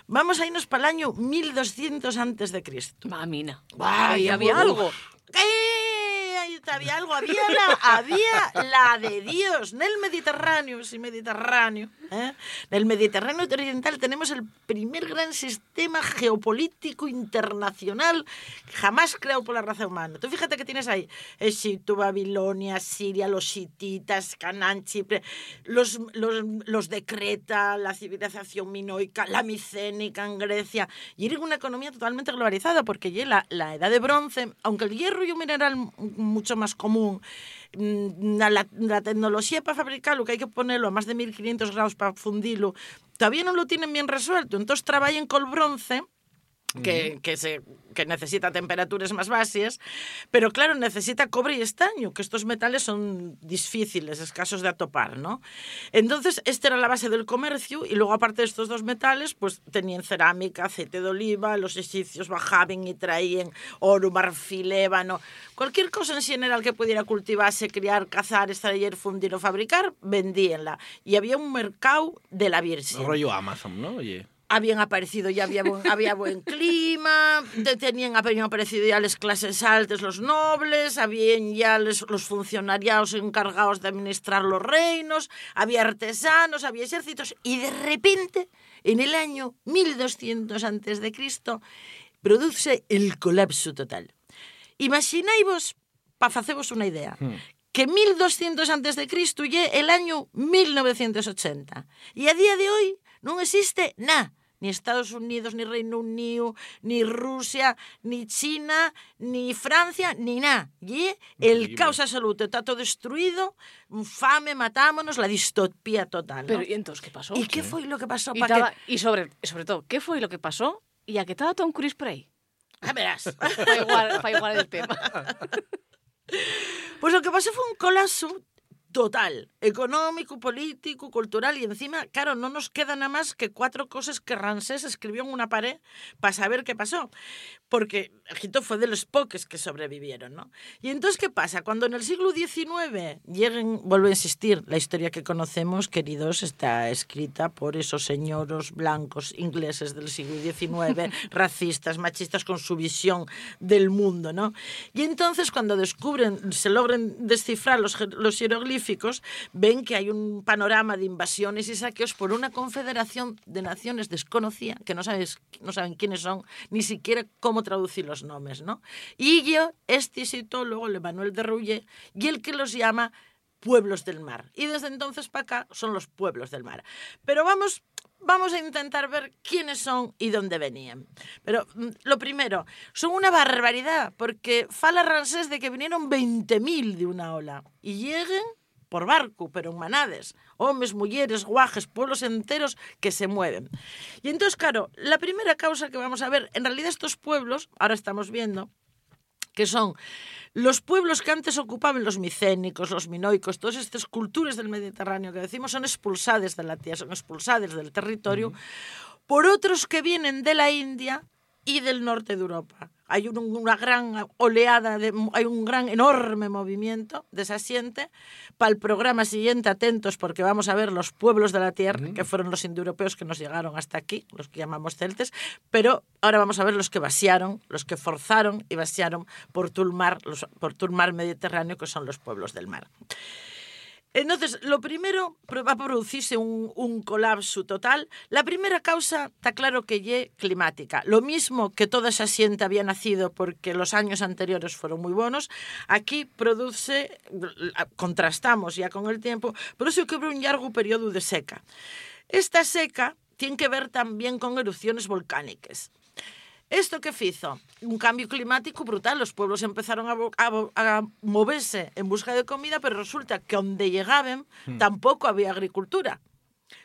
Vamos a irnos para el año 1200 antes de Cristo. Mamina. Ay, Ahí había algo. ¡Eh! Había algo, había la, había la de Dios. En el Mediterráneo, sí, Mediterráneo. ¿eh? En el Mediterráneo oriental tenemos el primer gran sistema geopolítico internacional jamás creado por la raza humana. Tú fíjate que tienes ahí Egipto, Babilonia, Siria, los hititas, Canaán, Chipre, los, los, los de Creta, la civilización minoica, la micénica en Grecia. Y era una economía totalmente globalizada porque la, la edad de bronce, aunque el hierro y un mineral mucho más común, mm, la, tecnología para fabricarlo, que hay que ponerlo a más de 1500 grados para fundirlo, todavía no lo tienen bien resuelto. Entonces trabajan con el bronce que, que, se, que necesita temperaturas más bajas, pero claro, necesita cobre y estaño, que estos metales son difíciles, escasos de atopar, ¿no? Entonces, esta era la base del comercio y luego, aparte de estos dos metales, pues tenían cerámica, aceite de oliva, los egipcios bajaban y traían oro, marfil, ébano, cualquier cosa en general que pudiera cultivarse, criar, cazar, extraer, fundir o fabricar, vendíanla. Y había un mercado de la Virgen Rollo Amazon, ¿no? Oye. habían aparecido ya había buen, había buen clima, te, tenían habían aparecido ya las clases altas, los nobles, habían ya les, los funcionarios encargados de administrar los reinos, había artesanos, había ejércitos y de repente en el año 1200 antes de Cristo produce el colapso total. Imagináis para faceros una idea, hmm. que 1200 antes de Cristo lle el año 1980. E a día de hoy non existe nada ni Estados Unidos, ni Reino Unido, ni Rusia, ni China, ni Francia, ni nada. Y el caos absoluto, está todo destruido, fame, matámonos, la distopía total. ¿no? Pero, ¿y entonces qué pasó? ¿Y qué fue lo que pasó? Y, pa' que- y sobre, sobre todo, ¿qué fue lo que pasó? Y a que estaba Tom Cruise por ahí. A verás. Para igual, igual el tema. Pues lo que pasó fue un colapso total, económico, político, cultural y encima, claro, no nos queda nada más que cuatro cosas que Ramsés escribió en una pared para saber qué pasó, porque Egipto fue de los pocos que sobrevivieron, ¿no? Y entonces, ¿qué pasa? Cuando en el siglo XIX lleguen, vuelvo a insistir, la historia que conocemos, queridos, está escrita por esos señoros blancos ingleses del siglo XIX, racistas, machistas, con su visión del mundo, ¿no? Y entonces, cuando descubren, se logran descifrar los, los jeroglíficos, ven que hay un panorama de invasiones y saqueos por una confederación de naciones desconocida, que no, sabes, no saben quiénes son, ni siquiera cómo traducir los nombres, ¿no? Y yo, este citólogo, el Manuel de Roulle, y el que los llama pueblos del mar. Y desde entonces para acá son los pueblos del mar. Pero vamos, vamos a intentar ver quiénes son y dónde venían. Pero mm, lo primero, son una barbaridad, porque fala Ramsés de que vinieron 20.000 de una ola y lleguen por barco, pero en manades, hombres, mujeres, guajes, pueblos enteros que se mueven. Y entonces, claro, la primera causa que vamos a ver, en realidad estos pueblos, ahora estamos viendo, que son los pueblos que antes ocupaban los micénicos, los minoicos, todas estas culturas del Mediterráneo que decimos son expulsadas de la tierra, son expulsadas del territorio, por otros que vienen de la India y del norte de Europa. Hay un- una gran oleada, de, hay un gran, enorme movimiento desasiente. Para el programa siguiente, atentos, porque vamos a ver los pueblos de la tierra, que fueron los indoeuropeos que nos llegaron hasta aquí, los que llamamos celtes, pero ahora vamos a ver los que vaciaron, los que forzaron y vaciaron por todo el mar, los, por todo el mar Mediterráneo, que son los pueblos del mar. Entonces, lo primero va a producirse un, colapso total. La primera causa está claro que ye climática. Lo mismo que toda esa siente había nacido porque los años anteriores fueron muy buenos, aquí produce, contrastamos ya con el tiempo, produce que hubo un largo periodo de seca. Esta seca tiene que ver también con erupciones volcánicas. Esto que fizo? Un cambio climático brutal. Los pueblos empezaron a, moverse en busca de comida, pero resulta que donde llegaban Hmm. tampoco había agricultura.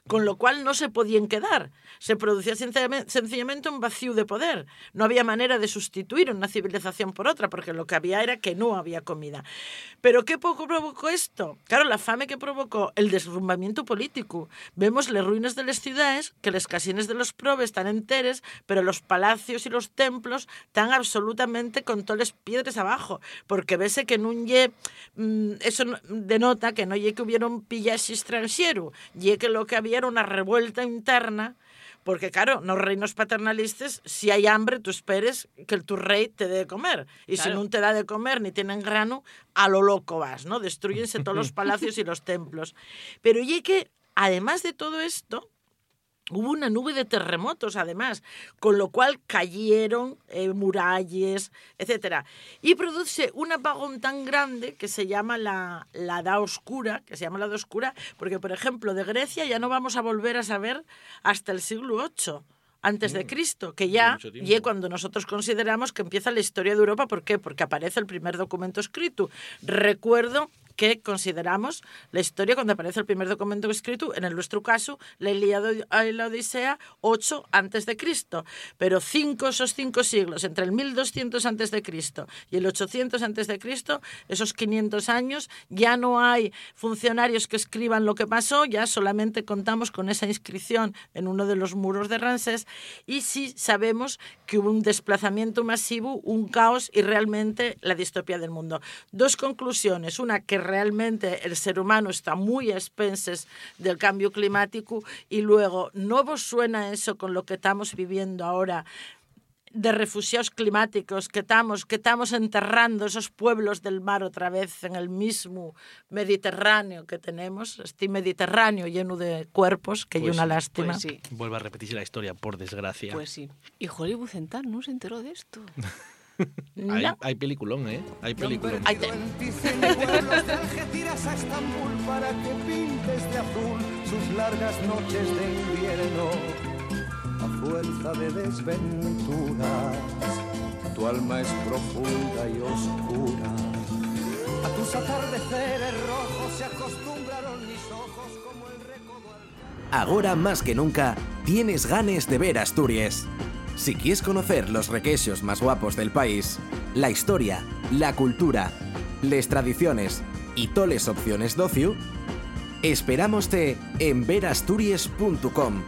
Con lo cual no se podían quedar. Se producía sencillamente, un vacío de poder. No había manera de sustituir una civilización por otra, porque lo que había era que no había comida. Pero ¿qué poco provocó esto? Claro, la fame que provocó el desrumbamiento político. Vemos las ruinas de las ciudades, que las casines de los probes están enteres, pero los palacios y los templos están absolutamente con todas las piedras abajo, porque vese que no lle, mm, eso no- denota que no lle que hubiera un pillaje extranjero, lle que lo que había era una revuelta interna porque, claro, los reinos paternalistas, si hay hambre, tú esperes que el tu rey te dé de comer. Y si no te da de comer ni tienen grano, a lo loco vas, ¿no? Destruyense todos los palacios y los templos. Pero y que, además de todo esto, Hubo una nube de terremotos, además, con lo cual cayeron eh, murallas, etcétera. Y produce un apagón tan grande que se llama la, la Edad Oscura, que se llama la Edad Oscura, porque, por ejemplo, de Grecia ya no vamos a volver a saber hasta el siglo VIII antes de Cristo, que ya mucho tiempo. y cuando nosotros consideramos que empieza la historia de Europa, ¿por qué? Porque aparece el primer documento escrito. Recuerdo que consideramos la historia cuando aparece el primer documento escrito, en el nuestro caso, la Ilíada y la Odisea, 8 antes de Cristo. Pero cinco, esos cinco siglos, entre el 1200 antes de Cristo y el 800 antes de Cristo, esos 500 años, ya no hay funcionarios que escriban lo que pasó, ya solamente contamos con esa inscripción en uno de los muros de Ramsés y sí sabemos que hubo un desplazamiento masivo, un caos y realmente la distopía del mundo. Dos conclusiones. Una, que realmente el ser humano está muy a expensas del cambio climático y luego, ¿no vos suena eso con lo que estamos viviendo ahora? de refugiados climáticos que estamos, que estamos enterrando esos pueblos del mar otra vez en el mismo Mediterráneo que tenemos, este Mediterráneo lleno de cuerpos, que hay Pues una sí, lástima. Pues sí, Vuelve a repetirse la historia, por desgracia. pues sí. Y Hollywood Central no se enteró de esto. hay, No. hay peliculón, ¿eh? Hay peliculón. Ay, te- pueblos de Algeciras a Estambul para que pintes de azul sus largas noches de invierno. A fuerza de desventuras, tu alma es profunda y oscura. A tus atardeceres rojos se acostumbraron mis ojos como el recodo al Ahora más que nunca, tienes ganes de ver Asturias. Si quieres conocer los requesios más guapos del país, la historia, la cultura, las tradiciones y toles opciones d'ocio, esperámoste en verasturias.com.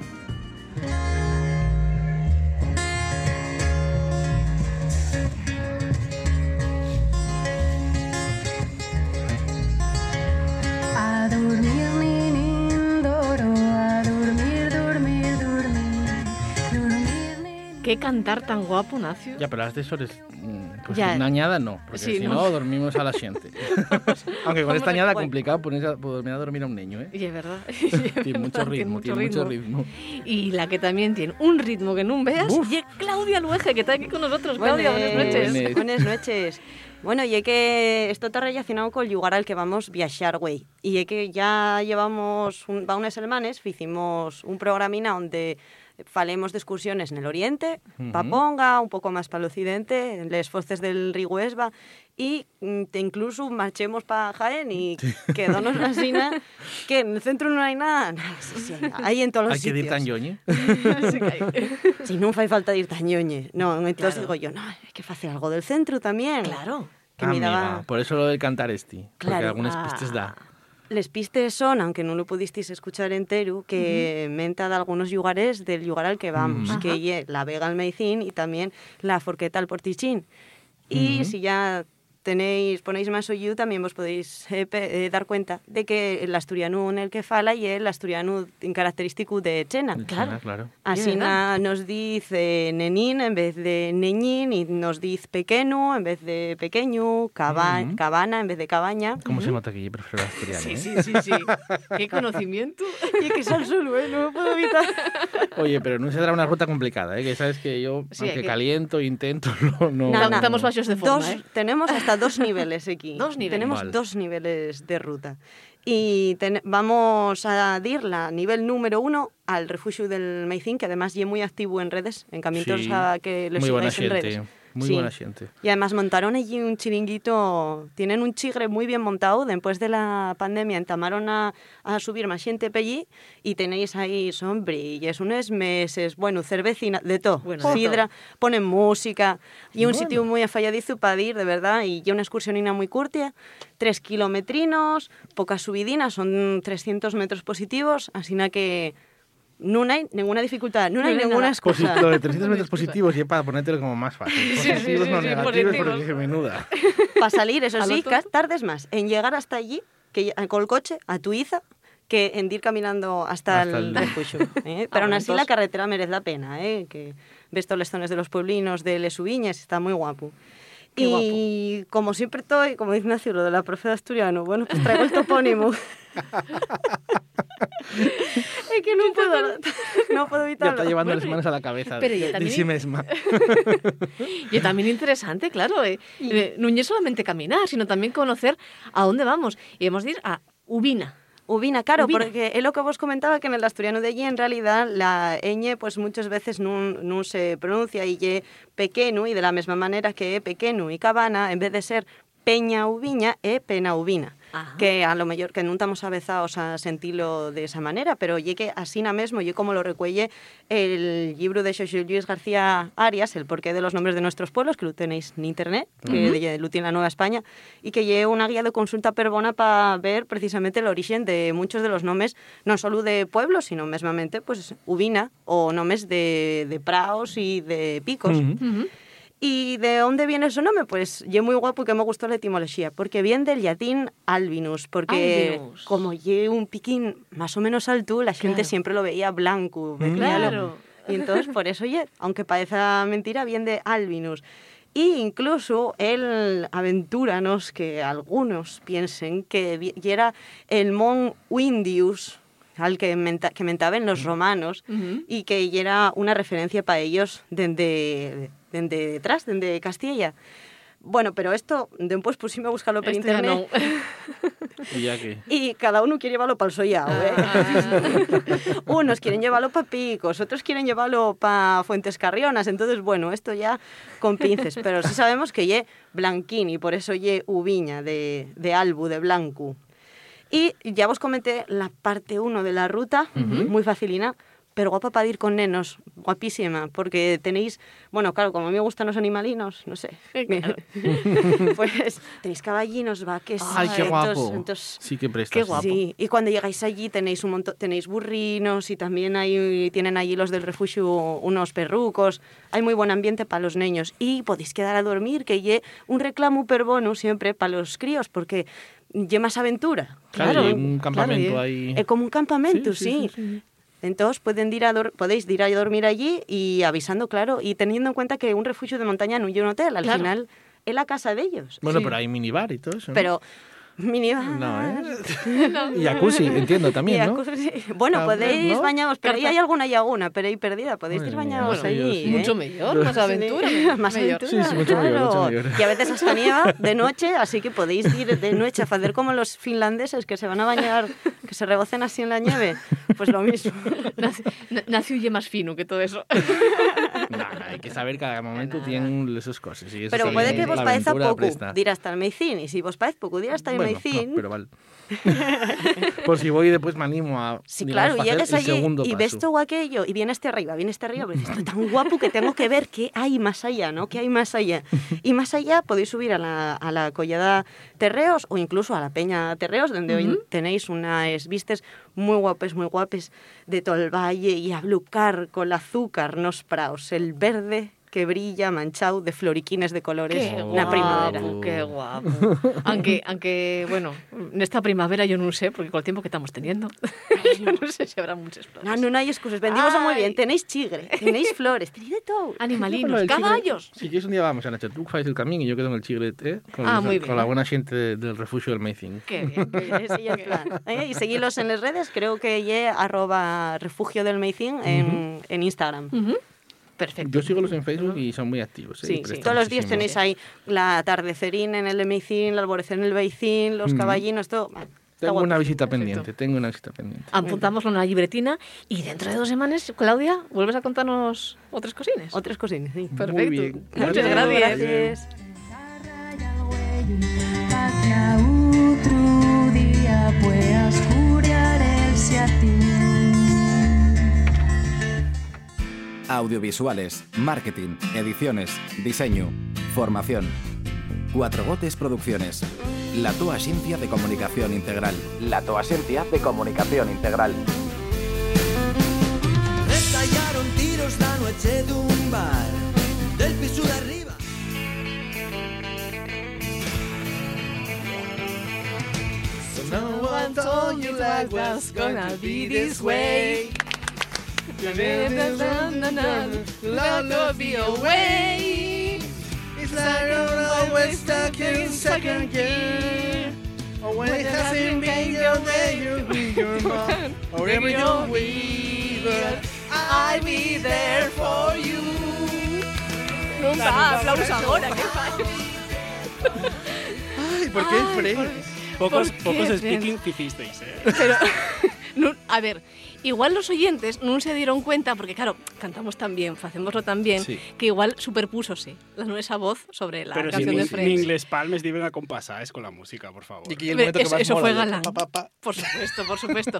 A dormir, ¿Qué cantar tan guapo, Nacio? Ya, pero las de Sores, mm, pues Ya. una añada no, porque Sí, si no. no, dormimos a la gente. Aunque con esta añada complicado poner a, poner a dormir a un niño, ¿eh? Y es verdad. Tiene mucho ritmo, tiene mucho ritmo. Y la que también tiene un ritmo que no veas, y es Claudia Luege, que está aquí con nosotros. Claudia, buenas noches. Buenas. Buenas noches. Bueno, y es que esto está relacionado con el lugar al que vamos viajar, güey. Y es que ya llevamos un, va unas semanas, hicimos un programina donde falemos de excursiones en el oriente, Ujú. pa Ponga, un poco más para el occidente, en les fostes del Rigüesba, y mm, te incluso marchemos para Jaén y quedónos la sina que en el centro no hay nada. sí, sí, hay en todos los Hay que sitios. ir tan yoñe. Sí que hay. Si no fai falta ir tan ñoñe. No, entonces Claro. digo yo, no, hay que hacer algo del centro también. Claro. Que Ah, me daba... Amiga, por eso lo del cantar este. Porque Claro. algunas Ah. pistas da. Les pistes son, aunque no lo pudisteis escuchar entero, que menta de algunos lugares del lugar al que vamos, Ujú. que ye la Vega al Maicín y también la Forqueta al Portichín. Y si ya tenéis, ponéis más oído, también vos podéis eh, pe- eh, dar cuenta de que el asturiano en el que fala y el asturiano en característico de Chena. Chena, claro. Así na- nos dice nenín en vez de neñín y nos dice pequeño en vez de pequeño, caba- Ujú. cabana en vez de cabaña. ¿Cómo se nota que yo prefiero el asturiano? Sí, eh? sí, sí, sí. Qué conocimiento. Y que sal solo, ¿eh? No lo puedo evitar. Oye, pero no será una ruta complicada, ¿eh? Que sabes que yo, Sí, aunque que- caliento, intento, no... no Na, na. Estamos bajos de forma, Dos- ¿eh? Tenemos hasta dos niveles aquí. Dos niveles. Tenemos Vale. dos niveles de ruta. Y ten- vamos a dir la nivel número uno al refugio del Maicín, que además es muy activo en redes, en caminos Sí, a que buena sigáis en redes. Muy Sí. buena gente. Y además montaron allí un chiringuito, tienen un chigre muy bien montado, después de la pandemia entamaron a, a subir más gente allí y tenéis ahí sombrillas, unos meses, bueno, cervecina, de todo, Bueno, sidra, ponen música y un Bueno. sitio muy afalladizo para ir, de verdad, y ya una excursionina muy curtia, tres kilometrinos, pocas subidinas, son 300 metros positivos, así na que no hay ninguna dificultad, no hay No hay ninguna excusa. lo de 300 metros positivos y para ponértelo como más fácil. Sí, sí, Positivos sí, no sí, negativos positivos. porque menuda. para salir, eso sí, tardes más en llegar hasta allí que con el coche a Tuiza que en ir caminando hasta, Hasta el el- refugio. ¿eh? Pero aún así la carretera merece la pena, ¿eh? que ves todos los zonas de los pueblinos de Les Ubiñas, está muy guapo. Qué y como siempre estoy, como dice Ignacio, lo de la profe de asturiano, bueno, pues traigo el topónimo. es que no puedo, no puedo Ya evitarlo. está llevando las manos a la cabeza pero ya de, de también- sí misma. Y también interesante, claro. Eh. Eh, no es solamente caminar, sino también conocer a dónde vamos. Y hemos de ir a Ubina. Ubina, claro, Ubina. porque es lo que vos comentaba que en el asturiano de allí en realidad la ñ pues muchas veces no se pronuncia y ye pequeño y de la misma manera que e pequeño y cabana en vez de ser peña uviña e pena ubina. Ajá. Que a lo mejor que non estamos avezados a sentirlo de esa manera, pero ye que así na mesmo, ye como lo recuelle el libro de Xosé Luis García Arias, El porqué de los nombres de nuestros pueblos, que lo tenéis en internet, que de- lo tiene la Nueva España, y que lle una guía de consulta perbona para ver precisamente el origen de muchos de los nombres, no solo de pueblos, sino mesmamente pues ubina o nombres de, de praos y de picos. Ujú. ¿Y de dónde viene su nombre? Pues yo muy guapo que me gustó la etimología, porque viene del latín albinus, porque Albinus. como lle un piquín más o menos alto, la gente Claro. siempre lo veía blanco. Mm. Claro. Y entonces por eso ye, aunque parezca mentira, viene de albinus. Y incluso él aventúranos que algunos piensen que era el mon Windius, al que, menta, que mentaban los romanos, Ujú. y que era una referencia para ellos desde detrás, desde Castilla. Bueno, pero esto, después pusimos a buscarlo por Esto ya internet. Y ya que... Y cada uno quiere llevarlo para el sollao, ¿eh? Ah. Unos quieren llevarlo para Picos, otros quieren llevarlo para Fuentes Carrionas. Entonces, bueno, esto ya con pinces. Pero sí sabemos que ye Blanquín y por eso ye Uviña de, de Albu, de Blancu. Y ya vos comenté la parte 1 de la ruta, muy facilina, pero guapa para ir con nenos, guapísima, porque tenéis, bueno, claro, como a mí me gustan los animalinos, no sé, pues tenéis caballinos, vaques, ¡Ay, qué entonces- guapo! entonces- sí que prestas. Qué guapo. Sí, y cuando llegáis allí tenéis un montón, tenéis burrinos y también hay, tienen allí los del refugio unos perrucos. Hay muy buen ambiente para los niños y podéis quedar a dormir, que lle un reclamo per bono siempre para los críos, porque lle más aventura. Claro, Claro, y un campamento claro, ahí. Es como un campamento, Sí, sí. sí, sí, sí. Entonces pueden ir a podéis ir a dormir allí y avisando, claro, y teniendo en cuenta que un refugio de montaña no es un hotel, al Claro. final es la casa de ellos. Bueno, Sí. pero hay minibar y todo eso. ¿no? Pero minibar. No, ¿eh? Y jacuzzi, entiendo también, ¿no? Bueno, Ah, podéis ¿no? bañaros, pero ahí hay alguna laguna, pero ahí perdida, podéis ir bañaros bueno, allí. sí. ¿eh? Mucho mejor, más aventura. Sí, más aventura, Sí, sí, mucho mejor, claro. mucho mejor. Y a veces hasta nieva de noche, así que podéis ir de noche a hacer como los finlandeses que se van a bañar, que se rebocen así en la nieve. Pues lo mismo. Nace- y más fino que todo eso. No, hay que saber cada momento tiene sus cosas. y eso Pero puede que vos parezca poco presta. dir hasta el Meicín, y si vos parece poco dir hasta el Bueno, no, pero vale. Por si voy y después me animo a Sí, digamos, claro, el allí segundo y ves paso. todo aquello y vienes este arriba, vienes este arriba, pero estoy tan guapo que tengo que ver qué hay más allá, ¿no? ¿Qué hay más allá? Y más allá podéis subir a la, a la collada Terreos o incluso a la Peña Terreos, donde hoy Ujú. tenéis unas vistes muy guapes, muy guapes de todo el valle y a blucar con el azúcar nos praos, el verde que brilla manchado de floriquines de colores Qué na guapo, primavera. qué guapo. Aunque, aunque, bueno, en esta primavera yo no sé, porque con el tiempo que estamos teniendo, yo no sé si habrá muchas flores. No, no, no hay excusas. Vendimos muy bien. Tenéis chigre, tenéis flores, tenéis de todo. Animalinos, caballos. Si quieres un día vamos a Nacho, tú fais el camino y yo quedo en el chigre, ¿eh? Con, Ah, con bien. la buena gente de- del refugio del Meicín. Qué bien, qué bien. Ese el plan. ¿eh? Y seguidlos en las redes, creo que ye arroba refugio del Meicín en, en Instagram. Perfecto. Yo sigo los en Facebook y son muy activos. ¿eh? Sí, Todos los días tenéis ahí la atardecerín en el de Meicín, el alborecer en el Beicín, los caballinos, todo. Tengo una visita pendiente, tengo una visita pendiente. Apuntámoslo en una libretina y dentro de dos semanas, Claudia, vuelves a contarnos otras cosines. Otras cosines, sí. Perfecto. Muy bien. Muchas Gracias. gracias. Audiovisuales, marketing, ediciones, diseño, formación. Cuatro Gotes Producciones. La tua agencia de comunicación integral. La tua agencia de comunicación integral. Estallaron tiros la noche de un bar del piso de arriba. So no one told you life was gonna be this way. Love will be away. It's like you're always stuck in second gear. Or when it hasn't been your way, you bring your mom. Or every your but I'll be there for you. Non va, aplauso agora, que fai? Ay, ¿por qué Ay, Friends? Pocos, ¿Por qué, pocos speaking que hicisteis, ¿eh? Pero, non- a ver, igual los oyentes non se dieron cuenta, porque claro, cantamos tan bien, facémoslo tan bien, Sí. que igual superpúsose la nuestra voz sobre la Pero si canción de nin, Friends. nin les palmes diven a compasaes con la música, por favor. Hombre, eso, eso fue galán. Por supuesto, por supuesto.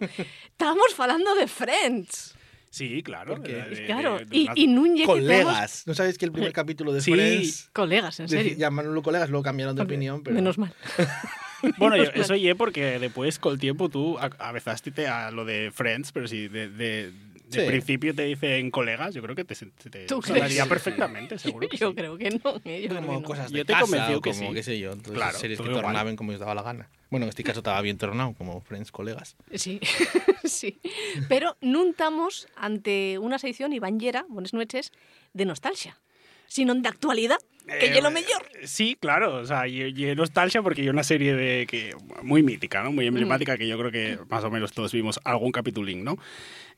Estábamos falando de Friends. Sí, claro. Porque- de- de- Claro, de- de y, y que Colegas. ¿No sabéis que el primer capítulo de Sí. Friends... Colegas, en serio. Llamaronlo colegas, luego cambiaron de opinión, pero... Menos mal. Bueno, yo- eso ye porque después, con el tiempo, tú a- avezaste a lo de Friends, pero si de, de, de Sí. principio te dicen colegas, yo creo que te, te, te ¿Tú sonaría perfectamente, seguro que Yo sí. creo que no. eh, yo creo como que no. cosas de Yo te casa, o que como sí. qué sé yo, entonces Claro, series que tornaban como os daba la gana. Bueno, en este caso estaba bien tornado, como Friends, colegas. Sí, sí. Pero nun estamos ante una sección Ibanllera, buenas noches, de nostalgia, sino de actualidad, que Eh, lo mellor. Sí, claro, o sea, y, y nostalgia porque hay una serie de que muy mítica, ¿no? Muy emblemática que yo creo que más o menos todos vimos algún capitulín, ¿no?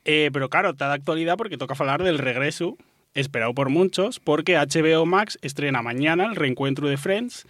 Eh, pero claro, está de actualidad porque toca hablar del regreso esperado por muchos, porque HBO Max estrena mañana el reencuentro de Friends.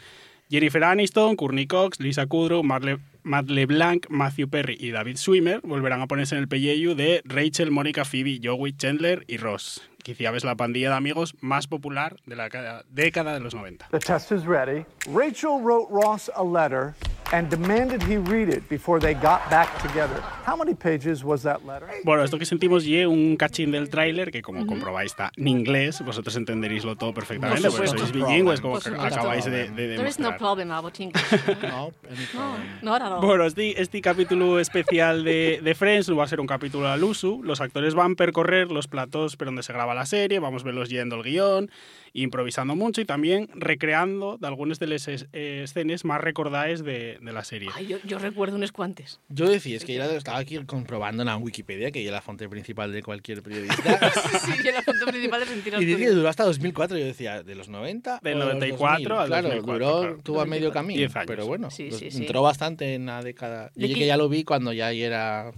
Jennifer Aniston, Courtney Cox, Lisa Kudrow, Marle, Matt LeBlanc, Matthew Perry y David Schwimmer volverán a ponerse en el pelleju de Rachel, Mónica, Phoebe, Joey, Chandler y Ross. Quizá ves la pandilla de amigos más popular de la ca- década de los 90. The test is ready. Rachel wrote Ross a letter and demanded he read it before they got back together. How many pages was that letter? Bueno, esto que sentimos y un cachín del tráiler que como comprobáis está en inglés, vosotros entenderíslo todo perfectamente, Por porque sois bilingües, como supuesto. acabáis de, de There is no demostrar. problem about English. No, no, not at all. Bueno, este, este capítulo especial de, de Friends no va a ser un capítulo al uso. Los actores van a percorrer los platos por donde se graba la serie, vamos a verlos yendo el guion, improvisando mucho y también recreando de algunas de las es- eh, escenas más recordadas de, de la serie. Ay, yo, yo recuerdo unos cuantes. Yo decía, es que ya lo estaba aquí comprobando en la Wikipedia, que es la fuente principal de cualquier periodista. sí, y la foto principal es mentira. y decía que duró hasta 2004. Yo decía, ¿de los 90? Del o de los 94 2000? al Claro, 2004, duró, claro. tuvo a medio 2004, camino. 10 años. Pero bueno, Sí, pues sí, sí. entró bastante en la década. ¿De Yo que ya lo vi cuando ya era...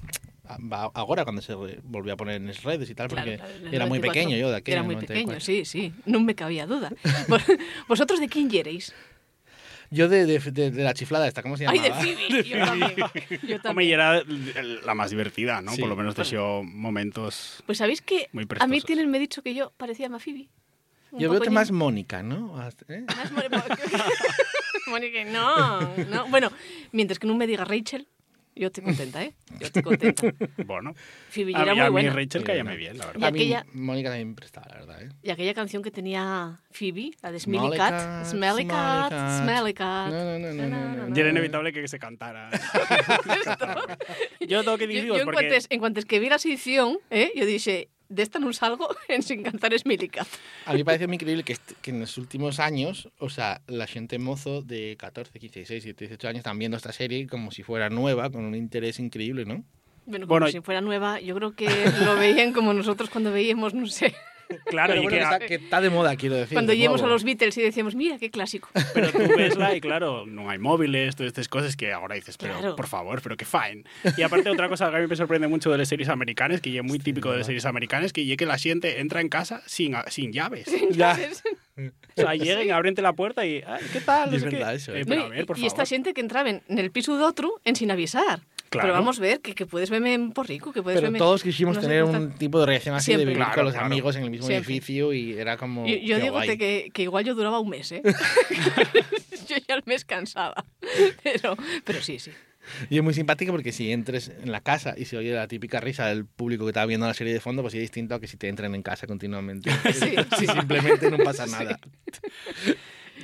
Ahora, cuando se volvió a poner en las redes y tal, porque Claro, era muy 94. pequeño yo de aquel. Era muy pequeño, sí, sí. No me cabía duda. Vos- ¿Vosotros de quién yeréis? Yo de, de, de- de la chiflada esta, ¿cómo se Ay, llamaba? de Phoebe. Yo también. Yo Hombre, también. y era la más divertida, ¿no? Sí. Por lo menos te dio momentos... Pues sabéis que Muy a mí tienen me dicho que yo parecía más Phoebe. Un Yo veo que más Mónica, ¿no? ¿Eh? más Mónica, no, no. Bueno, mientras que no me diga Rachel, yo estoy contenta, ¿eh? Yo estoy contenta. Bueno. Phoebe a mí, muy a mí buena. Rachel cállame bien, la Y verdad. A mí aquella, Mónica también prestaba, la verdad, ¿eh? y aquella canción que tenía Phoebe, la de Smelly Cat. Cat, Smelly Cat, Smelly Cat. Smelly Cat. No, no, no, no, no, no. Y era inevitable que se cantara. yo tengo que decir yo en, porque... cuantes, en cuantes que vi la edición, ¿eh? yo dije, de esta no salgo en sin cantar Smelly Cat. A mí me parece muy increíble que, este- que en los últimos años, o sea, la gente mozo de 14, 15, 16, 17, 18 años están viendo esta serie como si fuera nueva, con un interés increíble, ¿no? Bueno, como Bueno, si fuera nueva, yo creo que lo veían como nosotros cuando veíamos, no sé, Claro, Pero y bueno, que, que está, que está de moda, quiero decir. cuando íbamos a los Beatles y decíamos, mira, qué clásico. pero tú vesla y claro, no hay móviles, todas estas cosas que ahora dices, pero Claro. por favor, pero qué fine. Y aparte otra cosa que a mí me sorprende mucho de las series americanas, que ya es muy típico de las series americanas, que ya que la gente entra en casa sin, sin llaves. Ya. O sea, lleguen, abren la puerta y, "Ay, ¿qué tal? Es sé qué". verdad eso, Eh, pero No, a ver, por y esta favor. gente que entraba en en el piso de otro en sin avisar. Claro. Pero vamos a ver que, que puedes verme en Porrico, que puedes Pero verme... todos quisimos no sé, tener un tipo de reacción así Siempre. de vivir Claro, con los claro. amigos en el mismo Siempre. edificio y era como. Yo, yo digo que, que igual yo duraba un mes, ¿eh? yo ya el mes cansaba. Pero, pero sí, sí. Y es muy simpático porque si entres en la casa y se oye la típica risa del público que está viendo la serie de fondo, pues es distinto a que si te entren en casa continuamente. Sí, si sí. simplemente no pasa nada.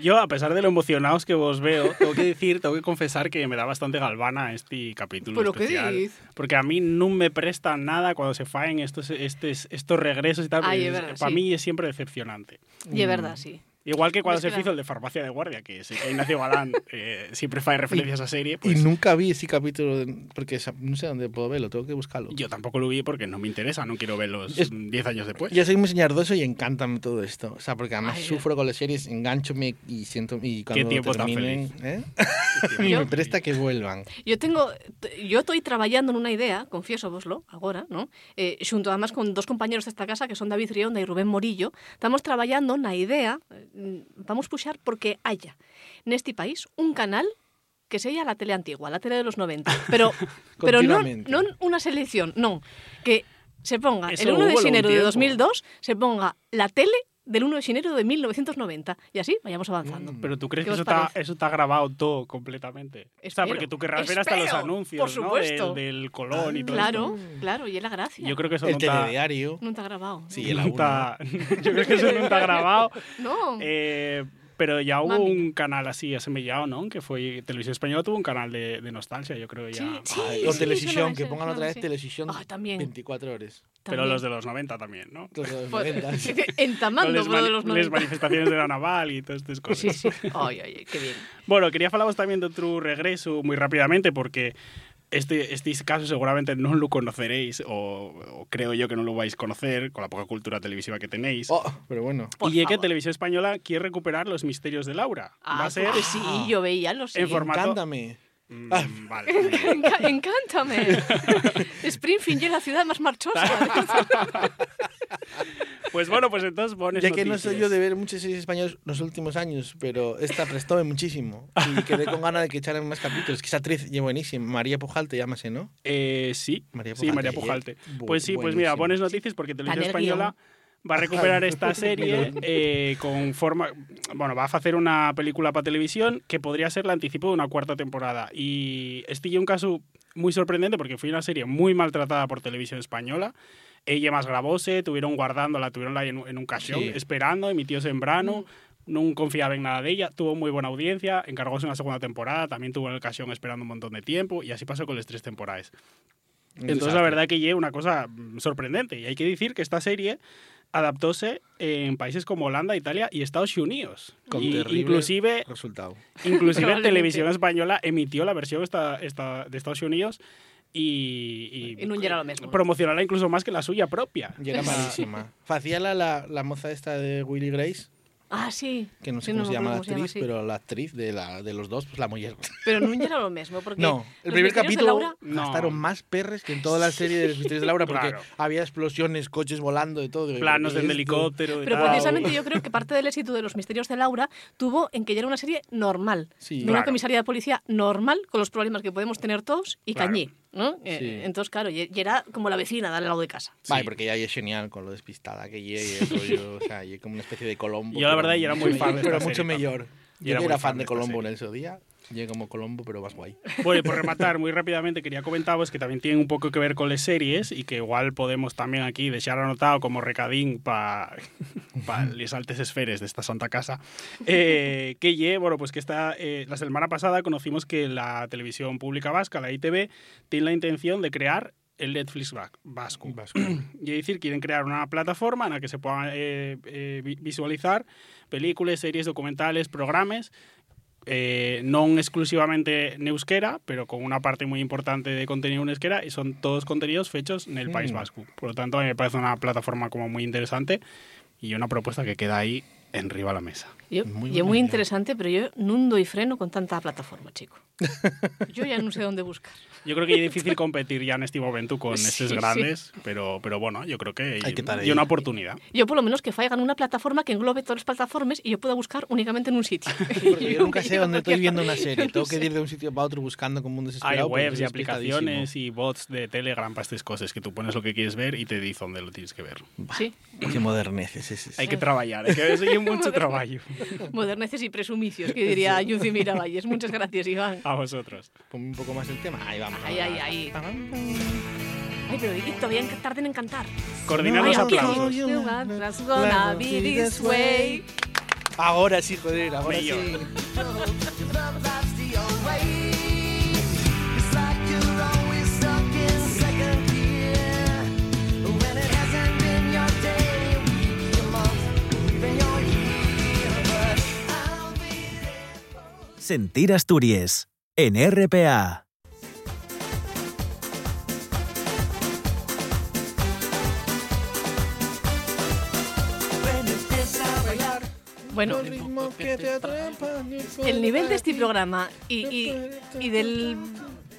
Yo, a pesar de lo emocionados que vos veo, tengo que decir, tengo que confesar que me da bastante galvana este capítulo ¿Pero qué especial. dices? Porque a mí no me presta nada cuando se faen estos, estos, estos regresos y tal. Ay, es verdad, para sí. mí es siempre decepcionante. Y es verdad, sí. Igual que cuando se hizo el de Farmacia de Guardia, que Ignacio Galán eh, siempre fae referencias a serie. Y Pues nunca vi ese capítulo de- porque esa- no sé dónde puedo verlo, tengo que buscarlo. yo tampoco lo vi porque no me interesa, no quiero verlos Es- 10 años después. Yo soy muy señardoso y encántame todo esto. O sea, porque además Ay, sufro con las series, enganchome y siento. Y cuando tiempo tan terminen, ¿eh? tiempo y Yo- me presta que vuelvan. Yo tengo, yo estoy trabajando en una idea, confieso voslo, ahora, ¿no? Eh, xunto además con dos compañeros de esta casa que son David Rionda y Rubén Morillo, estamos trabajando na idea, eh, vamos puxar porque haya neste país un canal que sea la tele antigua, la tele de los 90, pero pero non unha selección, non, que se ponga Eso el 1 de xenero de tiempo. 2002, se ponga la tele del 1 de xenero de 1990 y así vayamos avanzando. Pero tú crees ¿Qué que eso está, eso está grabado todo completamente. o sea, Espero, porque tú querrás ver hasta los espero, anuncios, por ¿no? supuesto. Del, del Colón y todo Claro, esto. claro, y es la gracia. Yo creo que eso El no está, telediario. Está grabado. Sí, el no A1. está- yo creo que eso no está grabado. No. Eh, pero ya hubo Mami. un canal así asemellado, ¿no? Que fue Televisión Española tuvo un canal de, de nostalgia, yo creo ya. Sí, sí, Ay, sí, o sí, televisión, que pongan otra vez televisión Ah, también. 24 horas. Pero También. los de los 90 también, ¿no? Los de los Pues, 90. Entamando, pero de los les 90. manifestaciones de la naval y todas estas cosas. Sí, sí. Ay, ay, qué bien. Bueno, quería falaros también de otro regreso muy rápidamente porque este, este caso seguramente no lo conoceréis o, o creo yo que no lo vais a conocer con la poca cultura televisiva que tenéis. Oh, pero bueno. Por y es que. Televisión Española quiere recuperar los misterios de Laura. Ah, Va a ser pues sí, yo veía los en formato... Encántame. Mm, Ah. vale. Enca- Encántame. Springfield es la ciudad más marchosa. Pues bueno, pues entonces pones Ya que no soy yo de ver muchas series españolas los últimos años, pero esta prestóme muchísimo. Y quedé con ganas de que echaran más capítulos. Que esa actriz es buenísima. María Pujalte, llámase, ¿no? Eh, sí, María sí, Pujalte, María eh, Pujalte. Pues sí, pues mira, pones noticias porque Televisión Española va a recuperar esta serie eh, con forma... Bueno, va a hacer una película para televisión que podría ser la anticipo de una cuarta temporada. Y este es un caso muy sorprendente porque fue una serie muy maltratada por Televisión Española. Ella más grabóse, tuvieron guardándola, tuvieron en, en un cajón, Sí. esperando, emitióse en verano. No confiaba en nada de ella, tuvo muy buena audiencia, encargóse una segunda temporada, también tuvo en el cajón esperando un montón de tiempo y así pasó con las tres temporadas. Entonces, la desastre. verdad que lleva una cosa mm, sorprendente. Y hay que decir que esta serie adaptóse en países como Holanda, Italia y Estados Unidos. Con Y terrible inclusive, resultado. inclusive. Televisión Española emitió la versión esta, esta, de Estados Unidos y, Y lo mesmo. promocionarla incluso más que la suya propia. Y era malísima. Facía la, la, la moza esta de Willy Grace, Ah, sí. que no sé Sí, cómo se llama la actriz, sí. pero la actriz de, la, de los dos, pues la mujer. Pero non era lo mesmo, porque No, el primer capítulo Laura, No. gastaron más perres que en toda la serie de los misterios de Laura, porque Claro. había explosiones, coches volando, de todo. Planos ¿qué del helicóptero. y Pero tal. precisamente yo creo que parte del éxito de Los Misterios de Laura tuvo en que ya era una serie normal. Sí. de una Claro. comisaría de policía normal, con los problemas que podemos tener todos, y Claro. cañí. ¿No? Eh, Sí. entonces, claro, y y era como la vecina de al lado de casa. Vale, porque ella es genial con lo despistada que ella y el rollo, o sea, y como una especie de Colombo. Yo la verdad, y era muy fan de Pero esta mucho serie, mejor. Yo era era, fan fan de de Colombo en ese día. Llegué como Colombo, pero más guay. Bueno, y por rematar muy rápidamente, quería comentaros que también tienen un poco que ver con las series y que igual podemos también aquí dejar anotado como recadín para pa les altes esferes de esta santa casa. Eh, que ye, bueno, pues que esta, eh, la semana pasada conocimos que la televisión pública vasca, la ITV, tiene la intención de crear el Netflix va- vasco. y es decir, quieren crear una plataforma en la que se puedan eh, eh, vi- visualizar películas, series, documentales, programas eh, non exclusivamente en euskera, pero con una parte muy importante de contenido en euskera, y son todos contenidos fechos en el País Mm. Vasco. Por lo tanto, a mí me parece una plataforma como muy interesante y una propuesta que queda ahí en riba a la mesa. Yo, y es muy interesante, pero yo no doy freno con tanta plataforma, chico. Yo ya no sé dónde buscar. Yo creo que es difícil competir ya en este momento con Sí, estos sí. grandes, pero, pero bueno, yo creo que Hay que hay una oportunidad. Yo por lo menos que faigan una plataforma que englobe todas las plataformas y yo pueda buscar únicamente en un sitio. Porque yo nunca sé Yo dónde estoy viendo una serie. Tengo que ir de un sitio para otro buscando como un Hay desesperado. porque webs y aplicaciones y bots de Telegram para estas cosas que tú pones lo que quieres ver y te dice dónde lo tienes que ver. Sí. Qué moderneces es ese. Hay que trabajar, hay que hacer mucho trabajo. Moderneces y presumicios, que diría Yuzi Miravalles. Muchas gracias, Iván. A vosotros. Ponme un poco más el tema. Ahí vamos. Ay, ay, ay. Ay, pero y todavía en- tarden en cantar. Coordinar los aplausos. That's gonna be this way. Ahora sí, joder, ahora sí. Sentir Asturias en RPA. Bueno, el nivel de este programa y, y, y del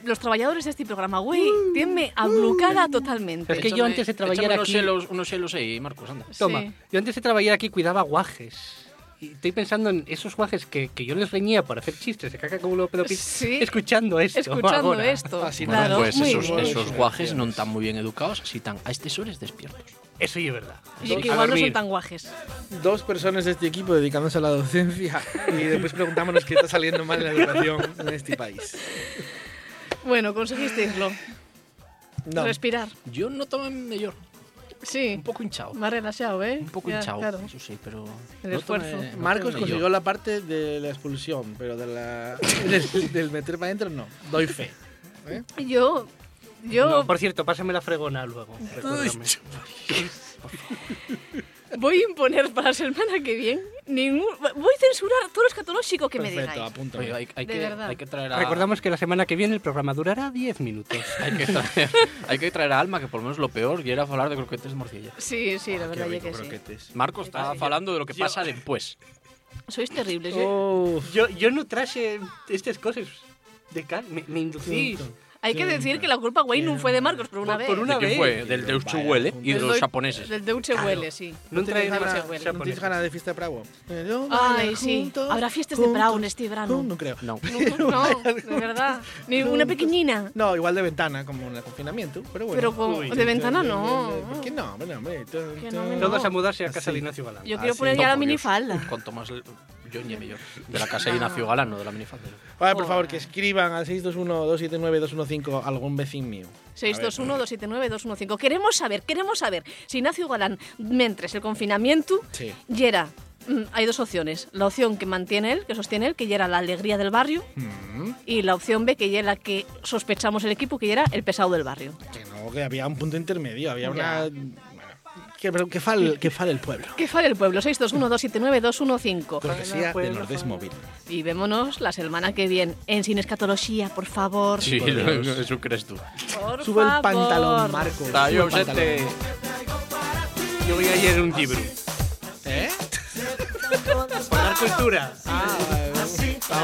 los trabajadores de este programa, güey, tiene ablucada totalmente. Es que yo antes de trabajar aquí... unos Unos celos, unos celos ahí, Marcos, anda. Toma. Toma. Yo antes de trabajar aquí cuidaba guajes. Estoy pensando en esos guajes que, que yo les reñía por hacer chistes de caca como lo pedo Sí. escuchando esto. Escuchando ahora. esto, Así no. claro, pues muy esos, bien. esos guajes no están muy bien educados, si están a estos horas despiertos. Eso sí es verdad. Y que igual no son tan guajes. Dos personas de este equipo dedicándose a la docencia y después preguntámonos qué está saliendo mal en la educación en este país. Bueno, conseguisteislo. No. Respirar. Yo no tomo mejor. Sí. Un poco hinchado. Más relajado, ¿eh? Un poco Ya, hinchado, Claro. eso sí, pero... El no esfuerzo. tomé- no Marcos consiguió yo. la parte de la expulsión, pero de la, del, del meter para adentro no. Doy fe. ¿eh? Yo. Yo. No, por cierto, pásame la fregona luego. recuérdame. Voy a imponer para la semana que viene ningún. Voy a censurar todo lo escatológico que me Perfecto, digáis. apunto. Oye, hay, hay De que, verdad. hay que traer a... Recordamos que la semana que viene el programa durará 10 minutos. Hay que, traer, hay que traer a Alma, que por lo menos lo peor y era hablar de croquetes de morcilla. Sí, sí, la verdad Qué es que rico sí. croquetes. Marcos está hablando de lo que Yo- pasa después. Sois terribles. ¿eh? Oh, Yo, yo no traje estas cosas de cal, me, me inducís. Hay que decir que la culpa, güey, no fue de Marcos, por una Por- vez. por una ¿De quién vez. fue? Del Deutsche Welle y de los japoneses. Del Deutsche Welle, sí. No ¿tienes trae ganas, nada ¿no tienes japonés. ganas de fiesta de Prago? Ay, sí. Habrá fiestas de Brown este verano. No creo. No. No, de verdad. Ni una pequeñina. No, igual de ventana, como en el confinamiento, pero bueno. Pero con- de ventana no. ¿Por qué no? Bueno, hombre. Todos a mudarse a casa de Ignacio Galán. Yo quiero poner ya la minifalda. Cuanto más ni mejor. De la casa de Ignacio Galán, no de la minifalda. Vale, por favor, que escriban al 621-279-215 algún vecino mío. 621-279-215. Queremos saber, queremos saber si Ignacio Galán, mientras el confinamiento, Sí. yera. mm, Hay dos opciones. La opción que mantiene él, que sostiene él, que ya era la alegría del barrio, Mm, y la opción B, que ya la que sospechamos el equipo, que ya era el pesado del barrio. que no, que había un punto intermedio, había Ya. una... Que, que fal, que fal el pueblo. ¿Qué falla el pueblo? 621-279-215. Cortesía de Nordés Móvil. Y vémonos la semana que viene en Sin Escatología, por favor. Sí, por Dios. eso crees tú. Por Sube el favor. pantalón, Marco. Está, yo el pantalón. Yo voy a leer un libro. ¿Eh? Para dar cultura. Ah,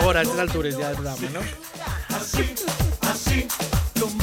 ahora, a estas alturas ya del programa, ¿no? Así, así, con